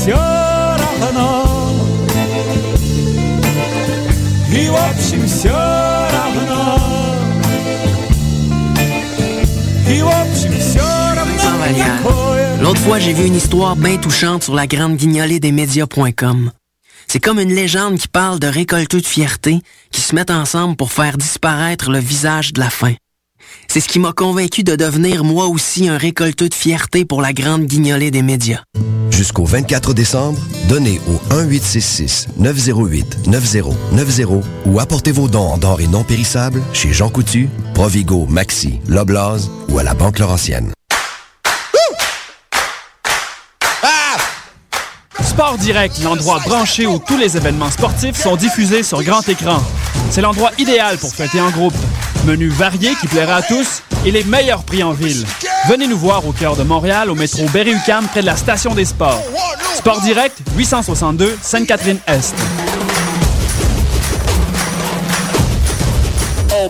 все равно И в общем все равно И в общем все равно какое L'autre fois, j'ai vu une histoire bien touchante sur la grande guignolée des médias.com. C'est comme une légende qui parle de récolteux de fierté qui se mettent ensemble pour faire disparaître le visage de la faim. C'est ce qui m'a convaincu de devenir moi aussi un récolteux de fierté pour la grande guignolée des médias. Jusqu'au 24 décembre, donnez au 1-866-908-9090 ou apportez vos dons en denrées non périssables chez Jean Coutu, Provigo, Maxi, Loblaws ou à la Banque Laurentienne. Sport Direct, l'endroit branché où tous les événements sportifs sont diffusés sur grand écran. C'est l'endroit idéal pour fêter en groupe. Menu varié qui plaira à tous et les meilleurs prix en ville. Venez nous voir au cœur de Montréal, au métro Berry-UQAM, près de la station des sports. Sport Direct, 862 Sainte-Catherine-Est. Oh,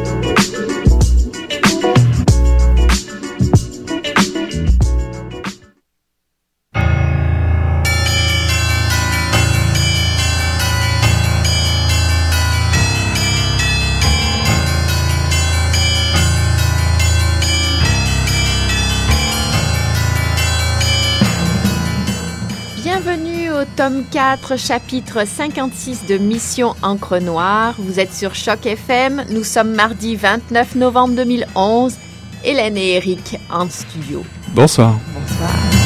Tome 4, chapitre 56 de Mission Encre Noire. Vous êtes sur Choc FM. Nous sommes mardi 29 novembre 2011. Hélène et Eric en studio. Bonsoir. Bonsoir.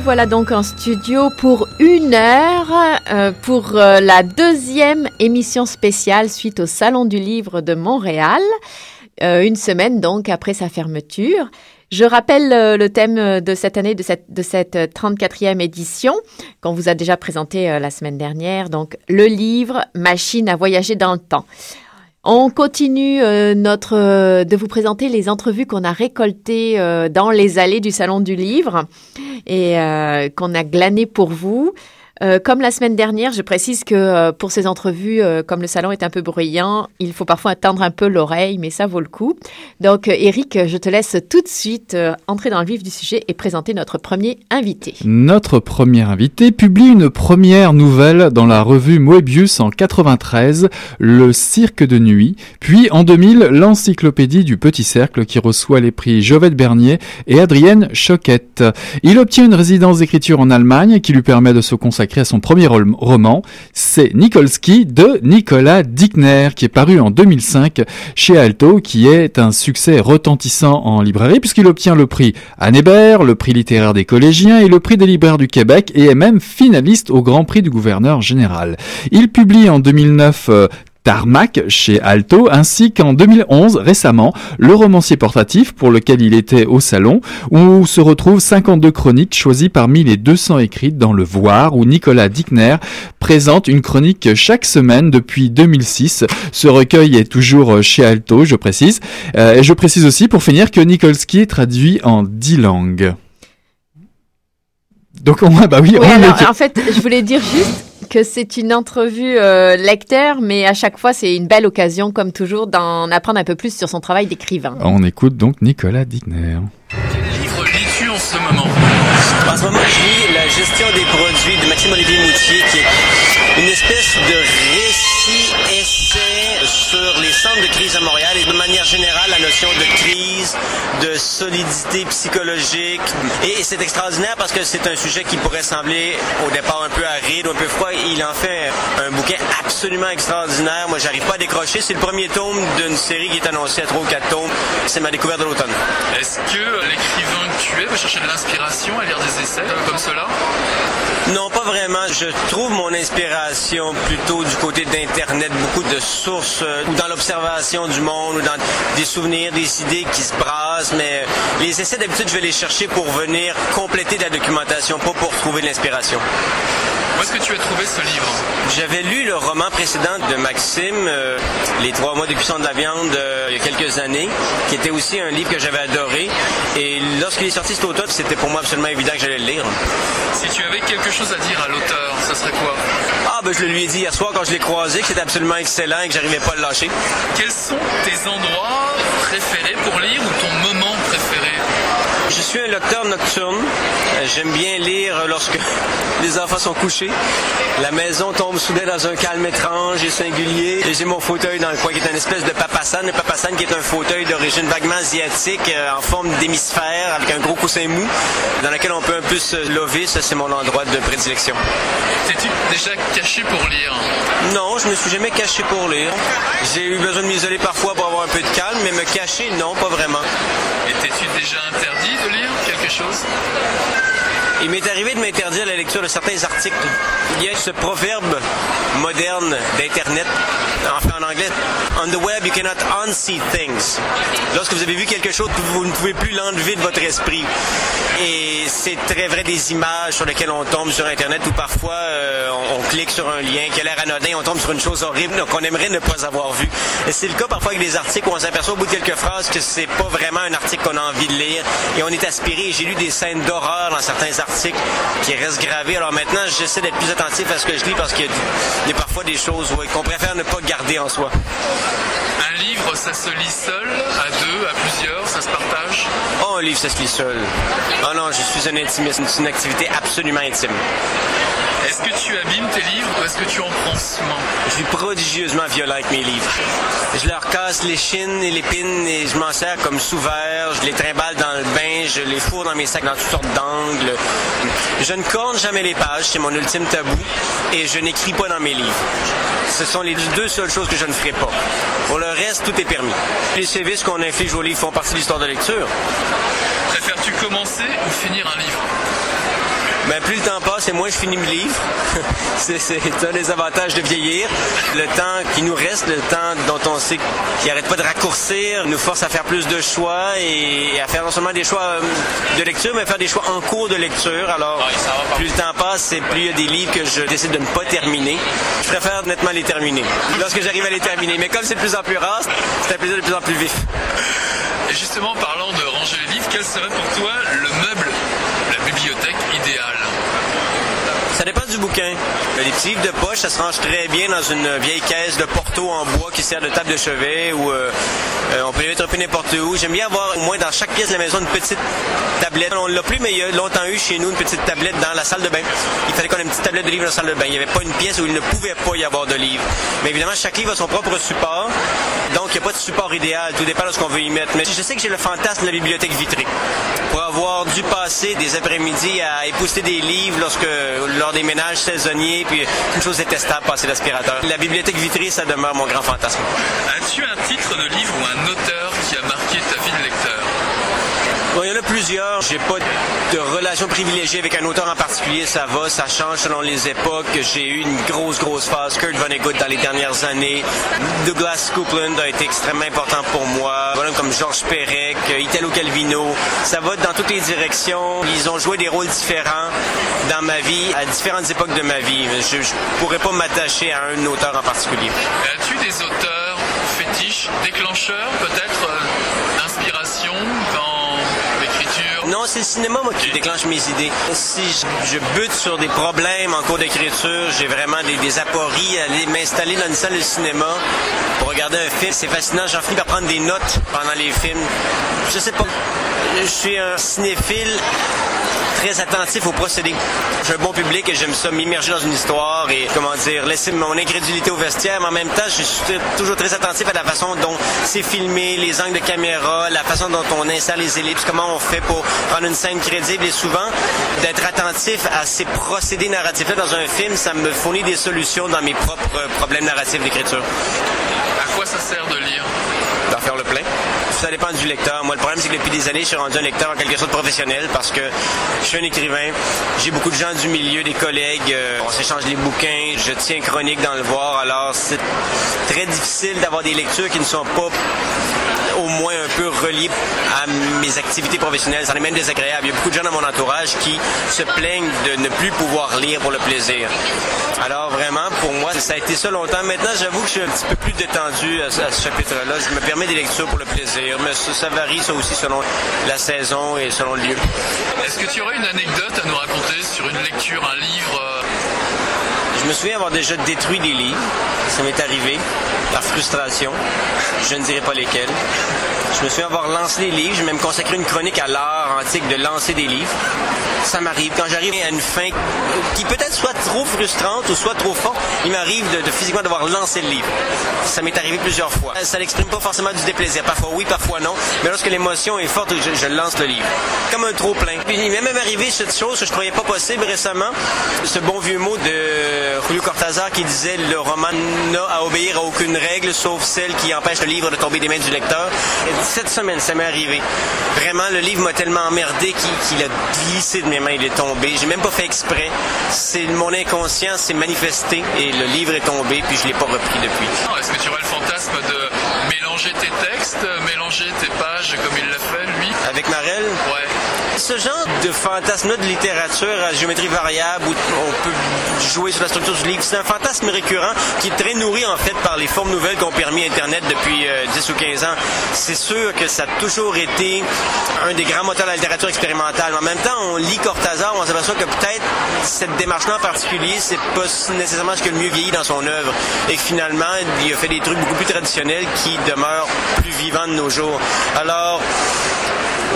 Revoilà donc en studio pour une heure euh, pour euh, la deuxième émission spéciale suite au Salon du Livre de Montréal, Euh, une semaine donc après sa fermeture. Je rappelle le thème de cette année, de cette, de cette 34e édition, qu'on vous a déjà présenté la semaine dernière, donc le livre Machine à voyager dans le temps. On continue euh, notre euh, de vous présenter les entrevues qu'on a récoltées euh, dans les allées du salon du livre et qu'on a glanées pour vous. Euh, comme la semaine dernière, je précise que euh, pour ces entrevues, euh, comme le salon est un peu bruyant, il faut parfois attendre un peu l'oreille, mais ça vaut le coup. Donc, euh, Eric, je te laisse tout de suite euh, entrer dans le vif du sujet et présenter notre premier invité. Notre premier invité publie une première nouvelle dans la revue Moebius en 93, Le Cirque de Nuit, puis en 2000, l'Encyclopédie du Petit Cercle qui reçoit les prix Jovette Bernier et Adrienne Choquette. Il obtient une résidence d'écriture en Allemagne qui lui permet de se consacrer à son premier rom- roman, c'est Nikolski de Nicolas Dickner qui est paru en 2005 chez Alto qui est un succès retentissant en librairie puisqu'il obtient le prix Anne Hébert, le prix littéraire des collégiens et le prix des libraires du Québec et est même finaliste au Grand Prix du gouverneur général. Il publie en 2009 euh, Tarmac chez Alto, ainsi qu'en 2011, récemment, le romancier portatif pour lequel il était au salon, où se retrouvent 52 chroniques choisies parmi les 200 écrites dans le Voir, où Nicolas Dickner présente une chronique chaque semaine depuis 2006. Ce recueil est toujours chez Alto, je précise. Euh, et je précise aussi, pour finir, que Nikolski est traduit en 10 langues. Donc, on, bah oui, Oui, on alors, est- en fait, je voulais dire juste que c'est une entrevue euh, lecteur, mais à chaque fois, c'est une belle occasion, comme toujours, d'en apprendre un peu plus sur son travail d'écrivain. on écoute donc Nicolas Dickner. livre lis-tu en ce moment En ce moment, je lis La gestion des produits de Maxime-Olivier Moutier, qui est une espèce de récit-essai sur les centres de crise à Montréal et de manière générale notre notion de crise, de solidité psychologique. Et c'est extraordinaire parce que c'est un sujet qui pourrait sembler au départ un peu aride, un peu froid. Il en fait un bouquin absolument extraordinaire. Moi, j'arrive pas à décrocher. C'est le premier tome d'une série qui est annoncée à trois ou quatre tomes. C'est ma découverte de l'automne. Est-ce que l'écrivain que tu es va chercher de l'inspiration à lire des essais euh, comme cela? Non, pas vraiment. Je trouve mon inspiration plutôt du côté d'Internet, beaucoup de sources, euh, ou dans l'observation du monde, ou dans des souvenirs, des idées qui se brassent. Mais les essais, d'habitude, je vais les chercher pour venir compléter la documentation, pas pour trouver de l'inspiration. Où est-ce que tu as trouvé ce livre? J'avais lu le roman précédent de Maxime, euh, Les trois mois de cuisson de la viande, euh, il y a quelques années, qui était aussi un livre que j'avais adoré. Et lorsqu'il est sorti cet automne, c'était pour moi absolument évident que j'allais le lire. Si tu avais quelque chose à dire à l'auteur, ce serait quoi? Ah, ben je le lui ai dit hier soir quand je l'ai croisé, que c'était absolument excellent et que j'arrivais pas à le lâcher. Quels sont tes endroits préférés pour lire ou ton moment préféré? Suis un lecteur nocturne. Euh, J'aime bien lire lorsque les enfants sont couchés. La maison tombe soudain dans un calme étrange et singulier. Et j'ai mon fauteuil dans le coin qui est une espèce de papasan. Le papasan qui est un fauteuil d'origine vaguement asiatique euh, en forme d'hémisphère avec un gros coussin mou dans lequel on peut un peu se lever. Ça, c'est mon endroit de prédilection. T'es-tu déjà caché pour lire? Non, je me suis jamais caché pour lire. J'ai eu besoin de m'isoler parfois pour avoir un peu de calme, mais me cacher, non, pas vraiment. Et t'es-tu déjà interdit de lire? Quelque chose? Il m'est arrivé de m'interdire la lecture de certains articles. Il y a ce proverbe moderne d'Internet, enfin en anglais, On the web, you cannot unsee things. Lorsque vous avez vu quelque chose, vous ne pouvez plus l'enlever de votre esprit. Et c'est très vrai des images sur lesquelles on tombe sur Internet où parfois euh, on, on clique sur un lien qui a l'air anodin, on tombe sur une chose horrible qu'on aimerait ne pas avoir vue. Et c'est le cas parfois avec des articles où on s'aperçoit au bout de quelques phrases que c'est pas vraiment un article qu'on a envie de lire et on est aspiré. J'ai lu des scènes d'horreur dans certains articles qui restent gravées. Alors maintenant, j'essaie d'être plus attentif à ce que je lis parce qu'il y a- il y a parfois des choses ouais, qu'on préfère ne pas garder en soi. Un livre, ça se lit seul, à deux, à plusieurs, ça se partage? Oh, un livre, ça se lit seul. Oh non, je suis un intimiste. C'est une activité absolument intime. Est-ce que tu abîmes tes livres ou est-ce que tu en prends soin Je suis prodigieusement violent avec mes livres. Je leur casse les chines et les pines et je m'en sers comme sous-verre. Je les trimballe dans le bain, je les fourre dans mes sacs dans toutes sortes d'angles. Je ne corne jamais les pages, c'est mon ultime tabou. Et je n'écris pas dans mes livres. Ce sont les deux seules choses que je ne ferai pas. Pour le reste, tout est permis. Les sévices qu'on inflige aux livres font partie de l'histoire de lecture. Préfères-tu commencer ou finir un livre? Ben, plus le temps passe et moins je finis mes livres. c'est un des avantages de vieillir. Le temps qui nous reste, le temps dont on sait qu'il n'arrête pas de raccourcir, nous force à faire plus de choix et à faire non seulement des choix euh, de lecture, mais à faire des choix en cours de lecture. Alors, plus le temps passe et plus il y a des livres que je décide de ne pas terminer. Je préfère nettement les terminer lorsque j'arrive à les terminer. Mais comme c'est de plus en plus rare, c'est un plaisir de plus en plus vif. Et justement, parlant de ranger les livres, quel serait pour toi le meuble, la bibliothèque idéale Ça dépend du bouquin. Les petits livres de poche, ça se range très bien dans une vieille caisse de porto en bois qui sert de table de chevet ou euh, euh, on peut les mettre un peu n'importe où. J'aime bien avoir au moins dans chaque pièce de la maison une petite tablette. On l'a plus, mais il y a longtemps eu chez nous une petite tablette dans la salle de bain. Il fallait qu'on ait une petite tablette de livres dans la salle de bain. Il n'y avait pas une pièce où il ne pouvait pas y avoir de livres. Mais évidemment, chaque livre a son propre support. Donc, il n'y a pas de support idéal. Tout dépend de ce qu'on veut y mettre. Mais je sais que j'ai le fantasme de la bibliothèque vitrée. Pour avoir dû passer des après-midi à épousseter des livres lorsque, lors des ménages saisonniers, puis une chose détestable, passer l'aspirateur. La bibliothèque vitrée, ça demeure mon grand fantasme. As-tu un titre de livre ou un auteur qui a marqué ta Bon, il y en a plusieurs. J'ai pas de relation privilégiée avec un auteur en particulier. Ça va, ça change selon les époques. J'ai eu une grosse, grosse phase. Kurt Vonnegut dans les dernières années. Douglas Coupland a été extrêmement important pour moi. Voilà, comme Georges Perec, Italo Calvino. Ça va dans toutes les directions. Ils ont joué des rôles différents dans ma vie, à différentes époques de ma vie. Je, je pourrais pas m'attacher à un auteur en particulier. As-tu des auteurs fétiches, déclencheurs peut-être euh, d'inspiration dans l'écriture Non, c'est le cinéma, moi, qui déclenche mes idées. Si je, bute sur des problèmes en cours d'écriture, j'ai vraiment des, des apories à aller m'installer dans une salle de cinéma pour regarder un film. C'est fascinant. J'en finis par prendre des notes pendant les films. Je sais pas. Je suis un cinéphile très attentif au procédé. J'ai un bon public et j'aime ça m'immerger dans une histoire et, comment dire, laisser mon incrédulité au vestiaire, mais en même temps, je suis toujours très attentif à la façon dont c'est filmé, les angles de caméra, la façon dont on installe les ellipses, comment on fait pour rendre une scène crédible et souvent, d'être attentif à ces procédés narratifs-là dans un film, ça me fournit des solutions dans mes propres problèmes narratifs d'écriture. À quoi ça sert de lire? D'en faire le plein? Ça dépend du lecteur. Moi, le problème, c'est que depuis des années, je suis rendu un lecteur en quelque sorte professionnel parce que je suis un écrivain. J'ai beaucoup de gens du milieu, des collègues. euh, on s'échange les bouquins. Je tiens chronique dans le voir. Alors, c'est très difficile d'avoir des lectures qui ne sont pas au moins un peu reliées à mes activités professionnelles. Ça en est même désagréable. Il y a beaucoup de gens dans mon entourage qui se plaignent de ne plus pouvoir lire pour le plaisir. Alors vraiment, pour moi, ça a été ça longtemps. Maintenant, j'avoue que je suis un petit peu plus détendu à, ce- chapitre-là. Je me permets des lectures pour le plaisir, mais ça, varie ça aussi selon la saison et selon le lieu. Est-ce que tu aurais une anecdote à nous raconter sur une lecture, un livre Je me souviens avoir déjà détruit des livres. Ça m'est arrivé par frustration. Je ne dirai pas lesquels. Je me souviens avoir lancé des livres. J'ai même consacré une chronique à l'art antique de lancer des livres. Ça m'arrive. Quand j'arrive à une fin qui peut-être soit trop frustrante ou soit trop forte, il m'arrive de, physiquement devoir lancer le livre. Ça m'est arrivé plusieurs fois. Ça n'exprime pas forcément du déplaisir. Parfois oui, parfois non. Mais lorsque l'émotion est forte, je, lance le livre. Comme un trop plein. Puis il m'est même arrivé cette chose que je croyais pas possible récemment. Ce bon vieux mot de Julio Cortázar qui disait le roman n'a à obéir à aucune règle sauf celle qui empêche le livre de tomber des mains du lecteur. Et cette semaine, ça m'est arrivé. Vraiment, le livre m'a tellement emmerdé qu'il a glissé de mes mains, il est tombé. J'ai même pas fait exprès. C'est mon inconscient s'est manifesté et le livre est tombé puis je l'ai pas repris depuis. Est-ce que tu aurais le fantasme de mélanger tes textes, mélanger tes pages comme il l'a fait, lui Avec Marel? Ouais. Ce genre de fantasme de littérature à géométrie variable où on peut jouer sur la structure du livre, c'est un fantasme récurrent qui est très nourri en fait par les formes nouvelles qu'ont permis Internet depuis euh, 10 ou 15 ans. C'est sûr que ça a toujours été un des grands moteurs de la littérature expérimentale. Mais en même temps, on lit Cortázar, on s'aperçoit que peut-être cette démarche-là en particulier, c'est pas nécessairement ce que le mieux vieillit dans son œuvre. Et que finalement, il a fait des trucs beaucoup plus traditionnels qui plus vivants de nos jours. Alors,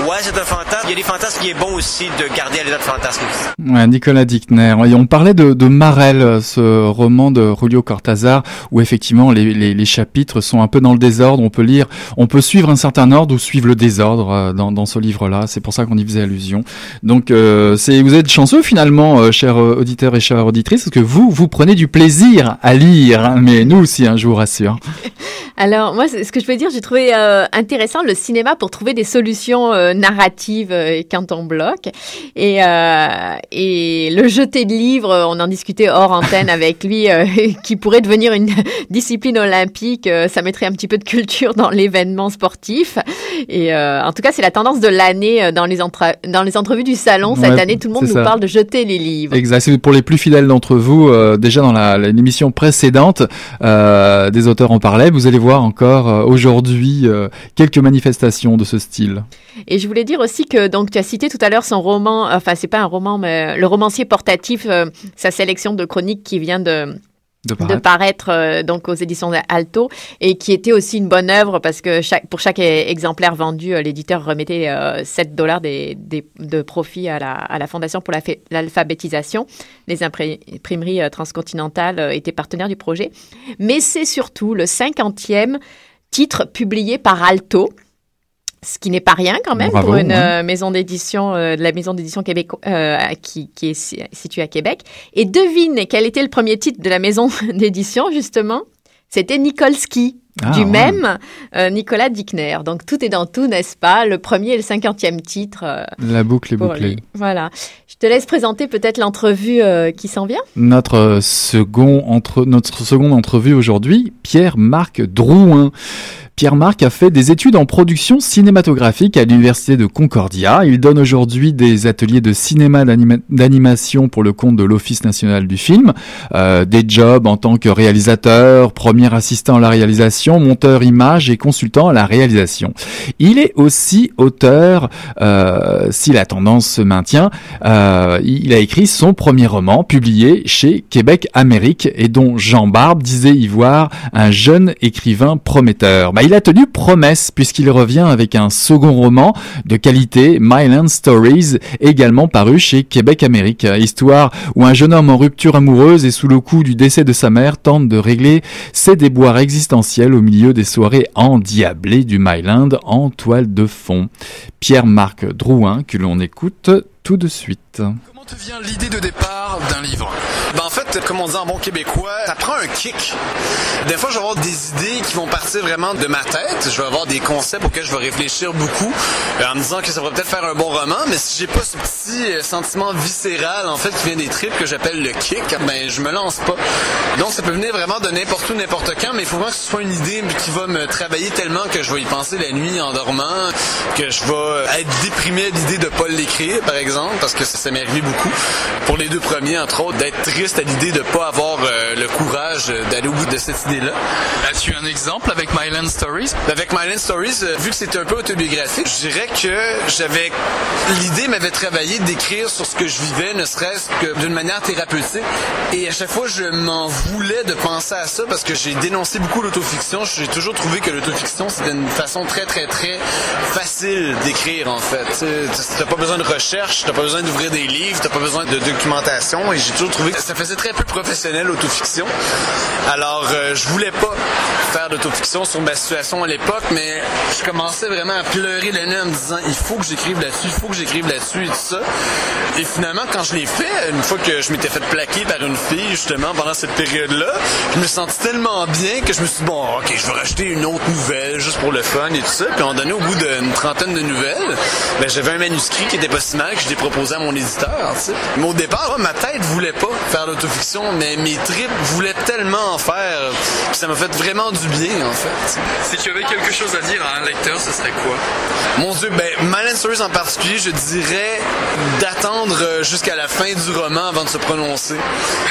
Ouais, c'est un fantasme. Il y a des fantasmes qui est bon aussi de garder à l'état de fantasme. Ouais, Nicolas Dickner. Et on parlait de, de Marel, ce roman de Julio Cortázar, où effectivement les, les, les, chapitres sont un peu dans le désordre. On peut lire, on peut suivre un certain ordre ou suivre le désordre euh, dans, dans ce livre-là. C'est pour ça qu'on y faisait allusion. Donc, euh, c'est, vous êtes chanceux finalement, euh, chers auditeurs et chères auditrices, parce que vous, vous prenez du plaisir à lire. Hein, mais nous aussi, hein, je vous rassure. Alors, moi, ce que je veux dire, j'ai trouvé euh, intéressant le cinéma pour trouver des solutions narratives euh, quand on bloque. Et, euh, et le jeter de livres, on en discutait hors antenne avec lui, euh, qui pourrait devenir une discipline olympique. euh, ça mettrait un petit peu de culture dans l'événement sportif. Et en tout cas, c'est la tendance de l'année dans les, dans les entrevues du salon. Cette Ouais, année, tout le monde nous ça. parle de jeter les livres. Exact. Pour les plus fidèles d'entre vous, euh, déjà dans l'émission précédente, euh, des auteurs en parlaient. Vous allez voir encore euh, aujourd'hui quelques manifestations de ce style. Et je voulais dire aussi que donc tu as cité tout à l'heure son roman, enfin c'est pas un roman, mais le romancier portatif, euh, sa sélection de chroniques qui vient de De de paraître. euh, donc aux éditions Alto et qui était aussi une bonne œuvre parce que chaque, pour chaque exemplaire vendu, euh, l'éditeur remettait euh, 7 dollars des, des- de profit à la, à la Fondation pour la l'alphabétisation. Les imprimeries transcontinentales étaient partenaires du projet. Mais c'est surtout le 50e titre publié par Alto. Ce qui n'est pas rien quand même Bravo, pour une ouais. euh, maison d'édition, euh, de la maison d'édition Québec, euh, qui, qui est si- située à Québec. Et devine quel était le premier titre de la maison d'édition, justement C'était Nikolski, Ah, du ouais. même euh, Nicolas Dickner. Donc tout est dans tout, n'est-ce pas? Le premier et le cinquantième titre. euh, La boucle est bouclée. lui. Voilà. Je te laisse présenter peut-être l'entrevue euh, qui s'en vient. Notre second entre notre seconde entrevue aujourd'hui, Pierre-Marc Drouin. Pierre-Marc a fait des études en production cinématographique à l'université de Concordia. Il donne aujourd'hui des ateliers de cinéma d'animation pour le compte de l'Office national du film, euh, des jobs en tant que réalisateur, premier assistant à la réalisation, monteur image et consultant à la réalisation. Il est aussi auteur, euh, si la tendance se maintient, euh, il a écrit son premier roman publié chez Québec Amérique et dont Jean Barbe disait y voir un jeune écrivain prometteur. Bah, il a tenu promesse puisqu'il revient avec un second roman de qualité, Myland Stories, également paru chez Québec Amérique. Histoire où un jeune homme en rupture amoureuse et sous le coup du décès de sa mère tente de régler ses déboires existentiels au milieu des soirées endiablées du Myland en toile de fond. Pierre-Marc Drouin que l'on écoute tout de suite comme on dit en bon québécois, ça prend un kick. Des fois, je vais avoir des idées qui vont partir vraiment de ma tête. Je vais avoir des concepts auxquels je vais réfléchir beaucoup euh, en me disant que ça pourrait peut-être faire un bon roman, mais si j'ai pas ce petit euh, sentiment viscéral, en fait, qui vient des tripes que j'appelle le kick, ben, je me lance pas. Donc, ça peut venir vraiment de n'importe où, n'importe quand, mais il faut vraiment que ce soit une idée qui va me travailler tellement que je vais y penser la nuit en dormant, que je vais être déprimé à l'idée de pas l'écrire, par exemple, parce que ça, ça m'est arrivé beaucoup pour les deux premiers, entre autres, d'être triste à l'idée de pas avoir euh, le courage d'aller au bout de cette idée-là. As-tu un exemple avec Myland Stories? Avec Myland Stories, euh, vu que c'était un peu autobiographique, je dirais que j'avais l'idée m'avait travaillé d'écrire sur ce que je vivais, ne serait-ce que d'une manière thérapeutique. Et à chaque fois, je m'en voulais de penser à ça parce que j'ai dénoncé beaucoup l'autofiction. J'ai toujours trouvé que l'autofiction, c'était une façon très, très, très facile d'écrire, en fait. T'as pas besoin de recherche, t'as pas besoin d'ouvrir des livres, pas besoin de documentation et j'ai toujours trouvé que ça faisait très peu professionnel l'autofiction. Alors euh, je voulais pas faire d'autofiction sur ma situation à l'époque, mais je commençais vraiment à pleurer le nez en me disant il faut que j'écrive là-dessus, il faut que j'écrive là-dessus et tout ça. Et finalement, quand je l'ai fait, une fois que je m'étais fait plaquer par une fille justement pendant cette période-là, je me sentis tellement bien que je me suis dit bon, ok, je vais racheter une autre nouvelle juste pour le fun et tout ça. Puis on donné au bout d'une trentaine de nouvelles, ben, j'avais un manuscrit qui était pas si mal que je l'ai proposé à mon éditeur. Mais au départ, ma tête voulait pas faire l'autofiction, mais mes tripes voulaient tellement en faire. ça m'a fait vraiment du bien, en fait. Si tu avais quelque chose à dire à un lecteur, ce serait quoi? Mon Dieu, ben, Stories en particulier, je dirais d'attendre euh, jusqu'à la fin du roman avant de se prononcer.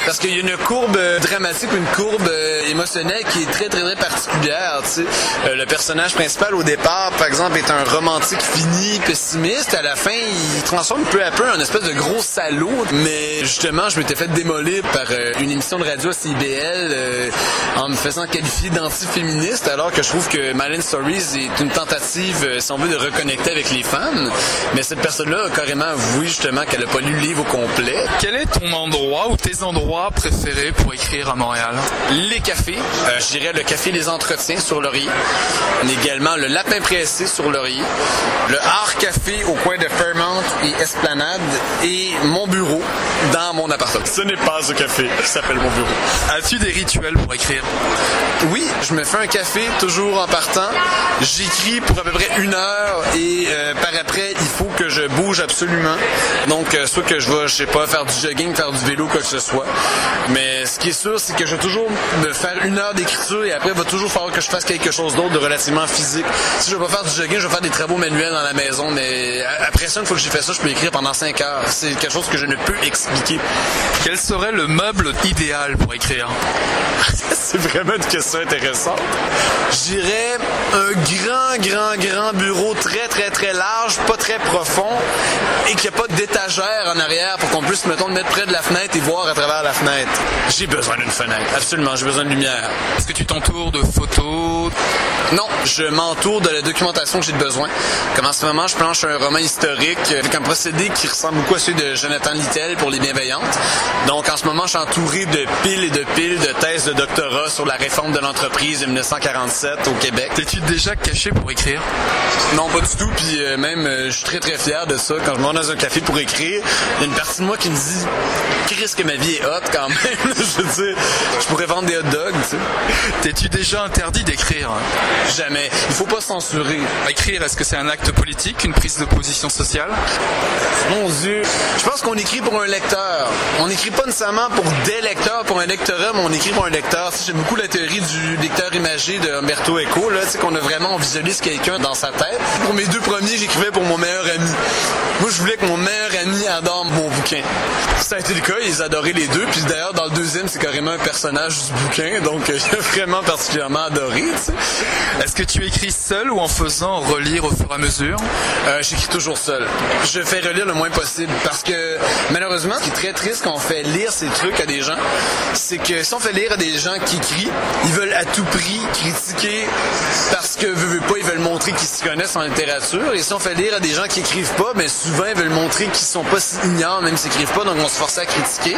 Parce qu'il y a une courbe euh, dramatique, une courbe euh, émotionnelle qui est très, très, très particulière, tu sais. le personnage principal, au départ, par exemple, est un romantique fini, pessimiste. À la fin, il transforme peu à peu en espèce de gros salaud. Mais justement, je m'étais fait démolir par euh, une émission de radio à CIBL euh, en me faisant qualifier d'anti-féministe, alors que je trouve que Malin Stories est une tentative, euh, si on veut, de reconnecter avec les femmes. Mais cette personne-là a carrément avoué justement qu'elle n'a pas lu le livre au complet. Quel est ton endroit ou tes endroits préférés pour écrire à Montréal? Les cafés. je dirais le café Les Entretiens sur Laurier. Également le Lapin Pressé sur Laurier. Le Art Café au coin de Fairmount et Esplanade. Et mon bureau dans mon appartement. Ce n'est pas un café qui s'appelle mon bureau. As-tu des rituels pour écrire? Oui, je me fais un café toujours en partant. J'écris pour à peu près une heure et euh, par après, il faut que je bouge absolument. Donc, euh, soit que je vais, je sais pas, faire du jogging, faire du vélo, quoi que ce soit. Mais ce qui est sûr, c'est que je vais toujours me faire une heure d'écriture et après, il va toujours falloir que je fasse quelque chose d'autre de relativement physique. Si je vais pas faire du jogging, je vais faire des travaux manuels dans la maison. Mais après ça, une fois que j'ai fait ça, je peux écrire pendant cinq heures. C'est quelque chose que je ne peux expliquer. Quel serait le meuble idéal pour écrire C'est vraiment une question intéressante. J'irais un grand, grand, grand bureau très, très, très large, pas très profond, et qu'il n'y a pas d'étagère en arrière pour qu'on puisse, mettons, le mettre près de la fenêtre et voir à travers la fenêtre. J'ai besoin d'une fenêtre, absolument, j'ai besoin de lumière. Est-ce que tu t'entoures de photos? Non, je m'entoure de la documentation que j'ai besoin. Comme en ce moment, je planche un roman historique avec un procédé qui ressemble beaucoup à celui de Jonathan Littel pour Les Bienveillantes. Donc, en ce moment, je suis entouré de piles et de piles de thèses de doctorat sur la réforme de l'entreprise de 1947 au Québec. T'es-tu déjà caché pour écrire? Non, pas du tout. Puis euh, même, euh, je suis très très fier de ça. Quand je vais dans un café pour écrire, il y a une partie de moi qui me dit Chris, que ma vie est hot quand même. je veux dire, je pourrais vendre des hot dogs, tu sais. T'es-tu déjà interdit d'écrire? Jamais. Il faut pas censurer. Écrire, est-ce que c'est un acte politique, une prise de position sociale? Mon Dieu. Je pense qu'on écrit pour un lecteur. On n'écrit pas nécessairement pour des lecteurs, pour un lectorat, mais on écrit pour un lecteur. J'aime beaucoup la théorie du lecteur imagé de Umberto Eco, là, sais, qu'on a vraiment, on visualise quelqu'un dans sa tête. Pour mes deux premiers, j'écrivais pour mon meilleur ami. Moi, je voulais que mon meilleur ami adore mon bouquin. Ça a été le cas, ils adoraient les deux. Puis d'ailleurs, dans le deuxième, c'est carrément un personnage du bouquin, donc euh, j'ai vraiment particulièrement adoré. Est-ce que tu écris seul ou en faisant relire au fur et à mesure? Euh, j'écris toujours seul. Je fais relire le moins possible parce que malheureusement, ce qui est très triste quand on fait lire ces à des gens, c'est que si on fait lire à des gens qui écrivent, ils veulent à tout prix critiquer parce que veut, veut pas, ils veulent montrer qu'ils se connaissent en littérature. Et si on fait lire à des gens qui écrivent pas, mais souvent ils veulent montrer qu'ils sont pas si ignorants, même s'ils écrivent pas, donc on se force à critiquer.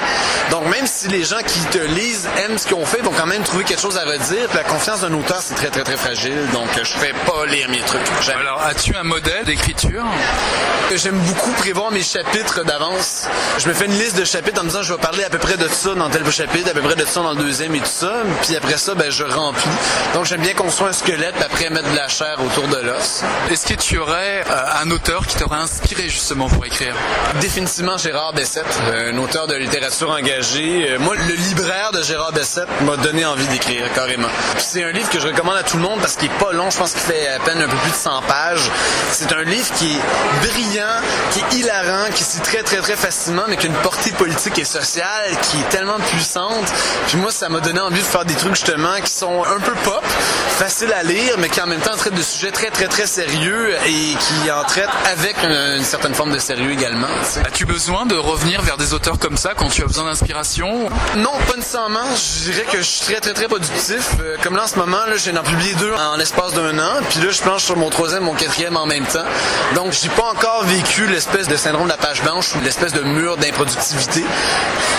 Donc même si les gens qui te lisent aiment ce qu'on fait, ils vont quand même trouver quelque chose à redire. La confiance d'un auteur, c'est très très très fragile. Donc je fais pas lire mes trucs. Jamais. Alors, as-tu un modèle d'écriture? J'aime beaucoup prévoir mes chapitres d'avance. Je me fais une liste de chapitres en me disant je vais parler à peu près de ça dans tel chapitre, à peu près de ça dans le deuxième et tout ça. Puis après ça, ben je remplis. Donc j'aime bien construire un squelette, puis après mettre de la chair autour de l'os. Est-ce que tu aurais euh, un auteur qui t'aurait inspiré justement pour écrire? Définitivement Gérard Bessette, un auteur de littérature engagée. Euh, Moi, le libraire de Gérard Bessette m'a donné envie d'écrire carrément. C'est un livre que je recommande à tout le monde parce qu'il est pas long. Je pense qu'il fait à peine un peu plus de 100 pages. C'est un livre qui est brillant, qui est hilarant, qui se très très très facilement, mais qui a une portée politique et sociale qui est tellement puissante. Puis moi, ça m'a donné envie de faire des trucs justement qui sont un peu pop, faciles à lire, mais qui en même temps traitent de sujets très très très sérieux et qui en traitent avec une, une certaine forme de sérieux également. As-tu besoin de revenir vers des auteurs comme ça quand tu as besoin d'inspiration? Non, pas nécessairement. Je dirais que je suis très, très, très productif. Euh, comme là, en ce moment, là, j'ai en publié deux en l'espace d'un an. Puis là, je planche sur mon troisième, mon quatrième en même temps. Donc, j'ai pas encore vécu l'espèce de syndrome de la page blanche ou l'espèce de mur d'improductivité.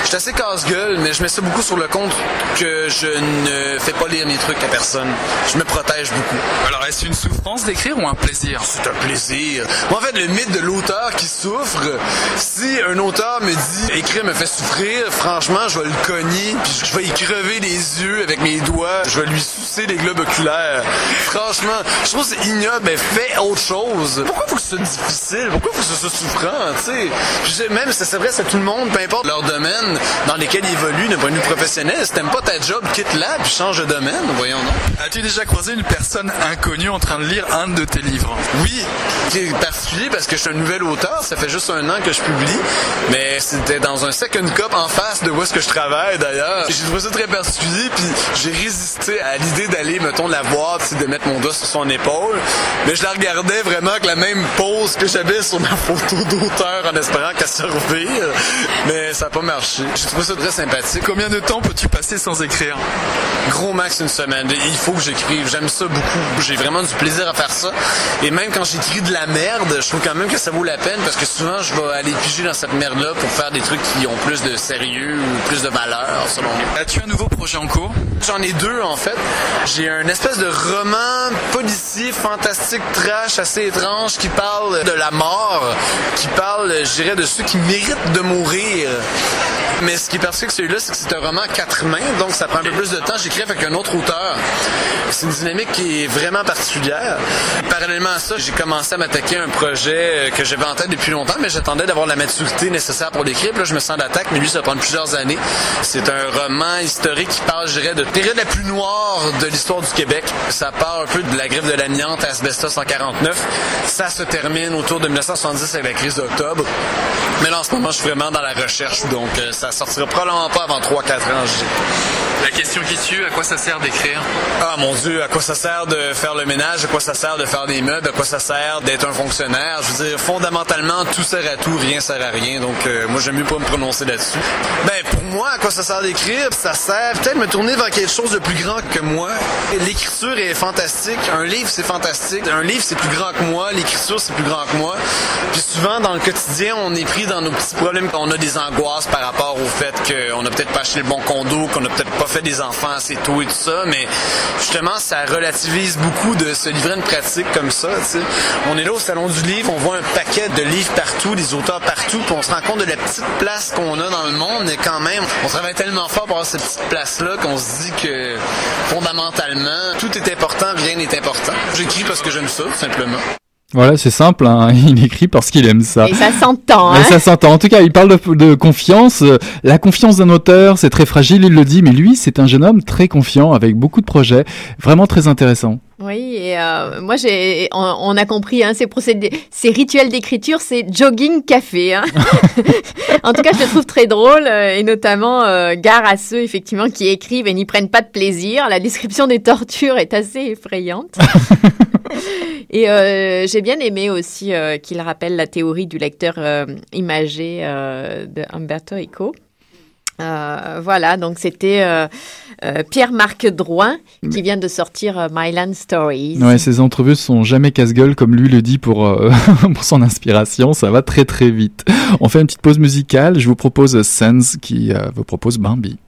Je suis assez casse-gueule, mais je mets ça beaucoup sur le compte que je ne fais pas lire mes trucs à personne. Je me protège beaucoup. Alors, est-ce une souffrance d'écrire ou un plaisir? C'est un plaisir. Moi, en fait, le mythe de l'auteur qui souffre, si un auteur me dit écrire me fait souffrir, franchement, je vais le cogner, puis je vais y crever les yeux avec mes doigts, je vais lui sucer les globes oculaires. Franchement, je trouve que c'est ignoble, mais fais autre chose. Pourquoi faut que ce soit difficile? Pourquoi faut que ce soit souffrant, tu sais? Même si ça s'adresse à tout le monde, peu importe leur domaine dans lesquels ils évoluent d'un point de vue professionnel. Si t'aimes pas ta job, quitte-la, puis change de domaine, voyons donc. As-tu déjà croisé une personne inconnue en train de lire un de tes livres Oui, qui est particulier parce que je suis un nouvel auteur, ça fait juste un an que je publie, mais c'était dans un second cup en face de où est-ce que je travaille d'ailleurs. J'ai trouvé ça très particulier, puis j'ai résisté à l'idée d'aller, mettons, la voir, de mettre mon doigt sur son épaule, mais je la regardais vraiment avec la même pose que j'avais sur ma photo d'auteur en espérant qu'elle se revire, mais ça n'a pas marché. J'ai trouvé ça très sympathique. Combien de temps peux-tu passer sans écrire? Gros max une semaine. Il faut que j'écrive. J'aime ça beaucoup. J'ai vraiment du plaisir à faire ça. Et même quand j'écris de la merde, je trouve quand même que ça vaut la peine parce que souvent je vais aller piger dans cette merde-là pour faire des trucs qui ont plus de sérieux ou plus de valeur, selon moi. As-tu un nouveau projet en cours? J'en ai deux en fait. J'ai un espèce de roman policier, fantastique, trash, assez étrange qui parle de la mort, qui parle, je dirais, de ceux qui méritent de mourir. Mais ce qui est particulier avec celui-là, c'est que c'est un roman quatre mains, donc ça prend un peu plus de temps. J'écris avec un autre auteur. C'est une dynamique qui est vraiment particulière. Parallèlement à ça, j'ai commencé à m'attaquer à un projet euh, que j'avais en tête depuis longtemps, mais j'attendais d'avoir la maturité nécessaire pour l'écrire. Puis Là, je me sens d'attaque, mais lui, ça va prendre plusieurs années. C'est un roman historique qui parle, je dirais, de période la plus noire de l'histoire du Québec. Ça part un peu de la griffe de l'amiante à Asbestos en 49. Ça se termine autour de 1970 avec la crise d'octobre. Mais là, en ce moment, je suis vraiment dans la recherche, donc euh, ça sortira probablement pas avant 3-4 ans. La question qui tue, à quoi ça sert d'écrire? Ah mon Dieu, à quoi ça sert de faire le ménage, à quoi ça sert de faire des meubles, à quoi ça sert d'être un fonctionnaire. Je veux dire, fondamentalement, tout sert à tout, rien sert à rien. Donc euh, moi, j'aime mieux pas me prononcer là-dessus. Ben pour moi, à quoi ça sert d'écrire Ça sert peut-être de me tourner vers quelque chose de plus grand que moi. L'écriture est fantastique. Un livre, c'est fantastique. Un livre, c'est plus grand que moi. L'écriture, c'est plus grand que moi. Puis souvent, dans le quotidien, on est pris dans nos petits problèmes. On a des angoisses par rapport au fait qu'on a peut-être pas acheté le bon condo, qu'on a peut-être pas fait des enfants assez tôt et tout ça. Mais justement, ça relativise beaucoup de se livrer une pratique comme ça. On est là au salon du livre, on voit un paquet de livres partout, des auteurs partout, puis on se rend compte de la petite place qu'on a dans le monde. Mais quand même, on travaille tellement fort pour avoir cette petite place-là qu'on se dit que fondamentalement, tout est important, rien n'est important. J'écris parce que j'aime ça, simplement. Voilà, c'est simple, hein. il écrit parce qu'il aime ça. Et ça s'entend. Et Hein ça s'entend. En tout cas, il parle de, de confiance. Euh, La confiance d'un auteur, c'est très fragile, il le dit, mais lui, c'est un jeune homme très confiant, avec beaucoup de projets, vraiment très intéressant. Oui, et euh, moi j'ai, on, on a compris, hein, ces procédés, ces rituels d'écriture, c'est jogging café. Hein. en tout cas, je le trouve très drôle, euh, et notamment euh, gare à ceux effectivement qui écrivent et n'y prennent pas de plaisir. La description des tortures est assez effrayante. et euh, j'ai bien aimé aussi euh, qu'il rappelle la théorie du lecteur euh, imagé de Umberto Eco. Euh, voilà, donc c'était euh, euh, Pierre-Marc Drouin qui vient de sortir Myland Stories. Ouais, ses entrevues sont jamais casse-gueule, comme lui le dit pour, pour son inspiration. Ça va très très vite. On fait une petite pause musicale. Je vous propose Sense qui vous propose Bambi.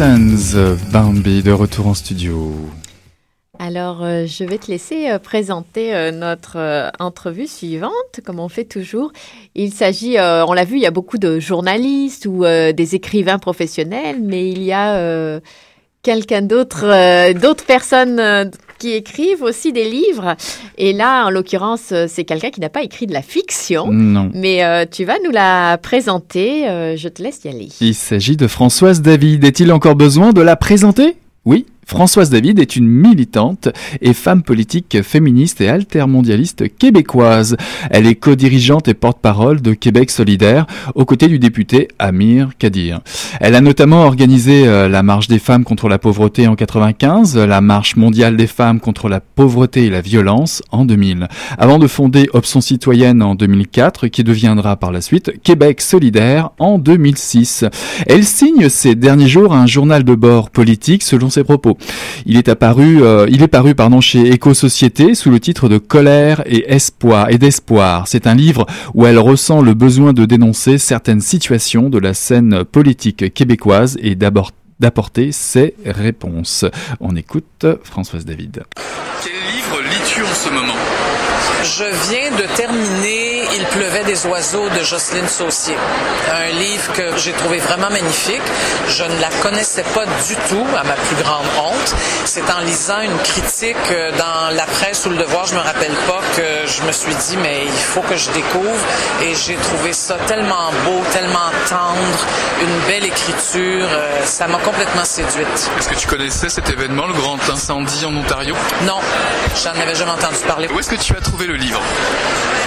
Bambi de retour en studio. Alors, euh, je vais te laisser euh, présenter euh, notre entrevue suivante, comme on fait toujours. Il s'agit, on l'a vu, il y a beaucoup de journalistes ou des écrivains professionnels, mais il y a quelqu'un d'autre, d'autres personnes qui écrivent aussi des livres. Et là, en l'occurrence, euh, c'est quelqu'un qui n'a pas écrit de la fiction. Non. Mais euh, tu vas nous la présenter. euh, je te laisse y aller. Il s'agit de Françoise David. Est-il encore besoin de la présenter? Oui, Françoise David est une militante et femme politique féministe et altermondialiste québécoise. Elle est co-dirigeante et porte-parole de Québec solidaire aux côtés du député Amir Kadir. Elle a notamment organisé euh, la marche des femmes contre la pauvreté en 95, la marche mondiale des femmes contre la pauvreté et la violence en 2000, avant de fonder Option citoyenne en 2004 qui deviendra par la suite Québec solidaire en 2006. Elle signe ces derniers jours un journal de bord politique selon ses propos. Il est apparu, euh, il paru chez Éco-Société sous le titre de Colère et espoir et d'espoir. C'est un livre où elle ressent le besoin de dénoncer certaines situations de la scène politique québécoise et d'apporter ses réponses. On écoute Françoise David. Quel livre lis-tu en ce moment? Je viens de terminer Il pleuvait des oiseaux de Jocelyne Saucier. Un livre que j'ai trouvé vraiment magnifique. Je ne la connaissais pas du tout, à ma plus grande honte. C'est en lisant une critique euh, dans la presse ou le devoir, je me rappelle pas, que je me suis dit, mais il faut que je découvre. Et j'ai trouvé ça tellement beau, tellement tendre, une belle écriture. Euh, ça m'a complètement séduite. Est-ce que tu connaissais cet événement, le grand incendie en Ontario? Non, j'en avais jamais entendu parler. Où est-ce que tu as trouvé le livre?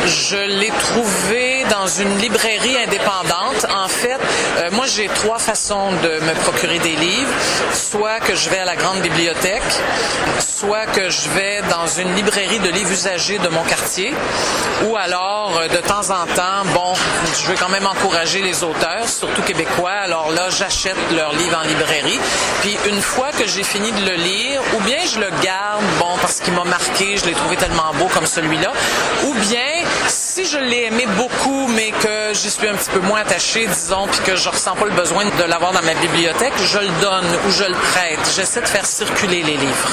Je l'ai trouvé dans une librairie indépendante. En fait, euh, moi j'ai trois façons de me procurer des livres. Soit que je vais à la grande bibliothèque, soit que je vais dans une librairie de livres usagés de mon quartier, ou alors euh, de temps en temps, bon, je veux quand même encourager les auteurs, surtout québécois. Alors là, j'achète leurs livres en librairie. Puis une fois que j'ai fini de le lire, ou bien je le garde, bon, parce qu'il m'a marqué, je l'ai trouvé tellement beau comme celui-là, ou bien si je l'ai aimé beaucoup, mais que j'y suis un petit peu moins attaché, disons, puis que je ressens pas le besoin de l'avoir dans ma bibliothèque, je le donne ou je le prête. J'essaie de faire circuler les livres.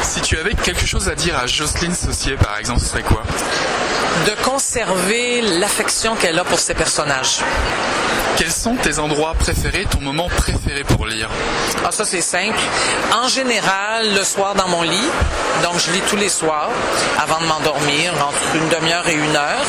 Si tu avais quelque chose à dire à Jocelyne Saucier, par exemple, ce serait quoi? De conserver l'affection qu'elle a pour ses personnages. Quels sont tes endroits préférés, ton moment préféré pour lire? Ah, ça c'est simple. En général, le soir dans mon lit. Donc, je lis tous les soirs avant de m'endormir, entre une demi-heure et une heure.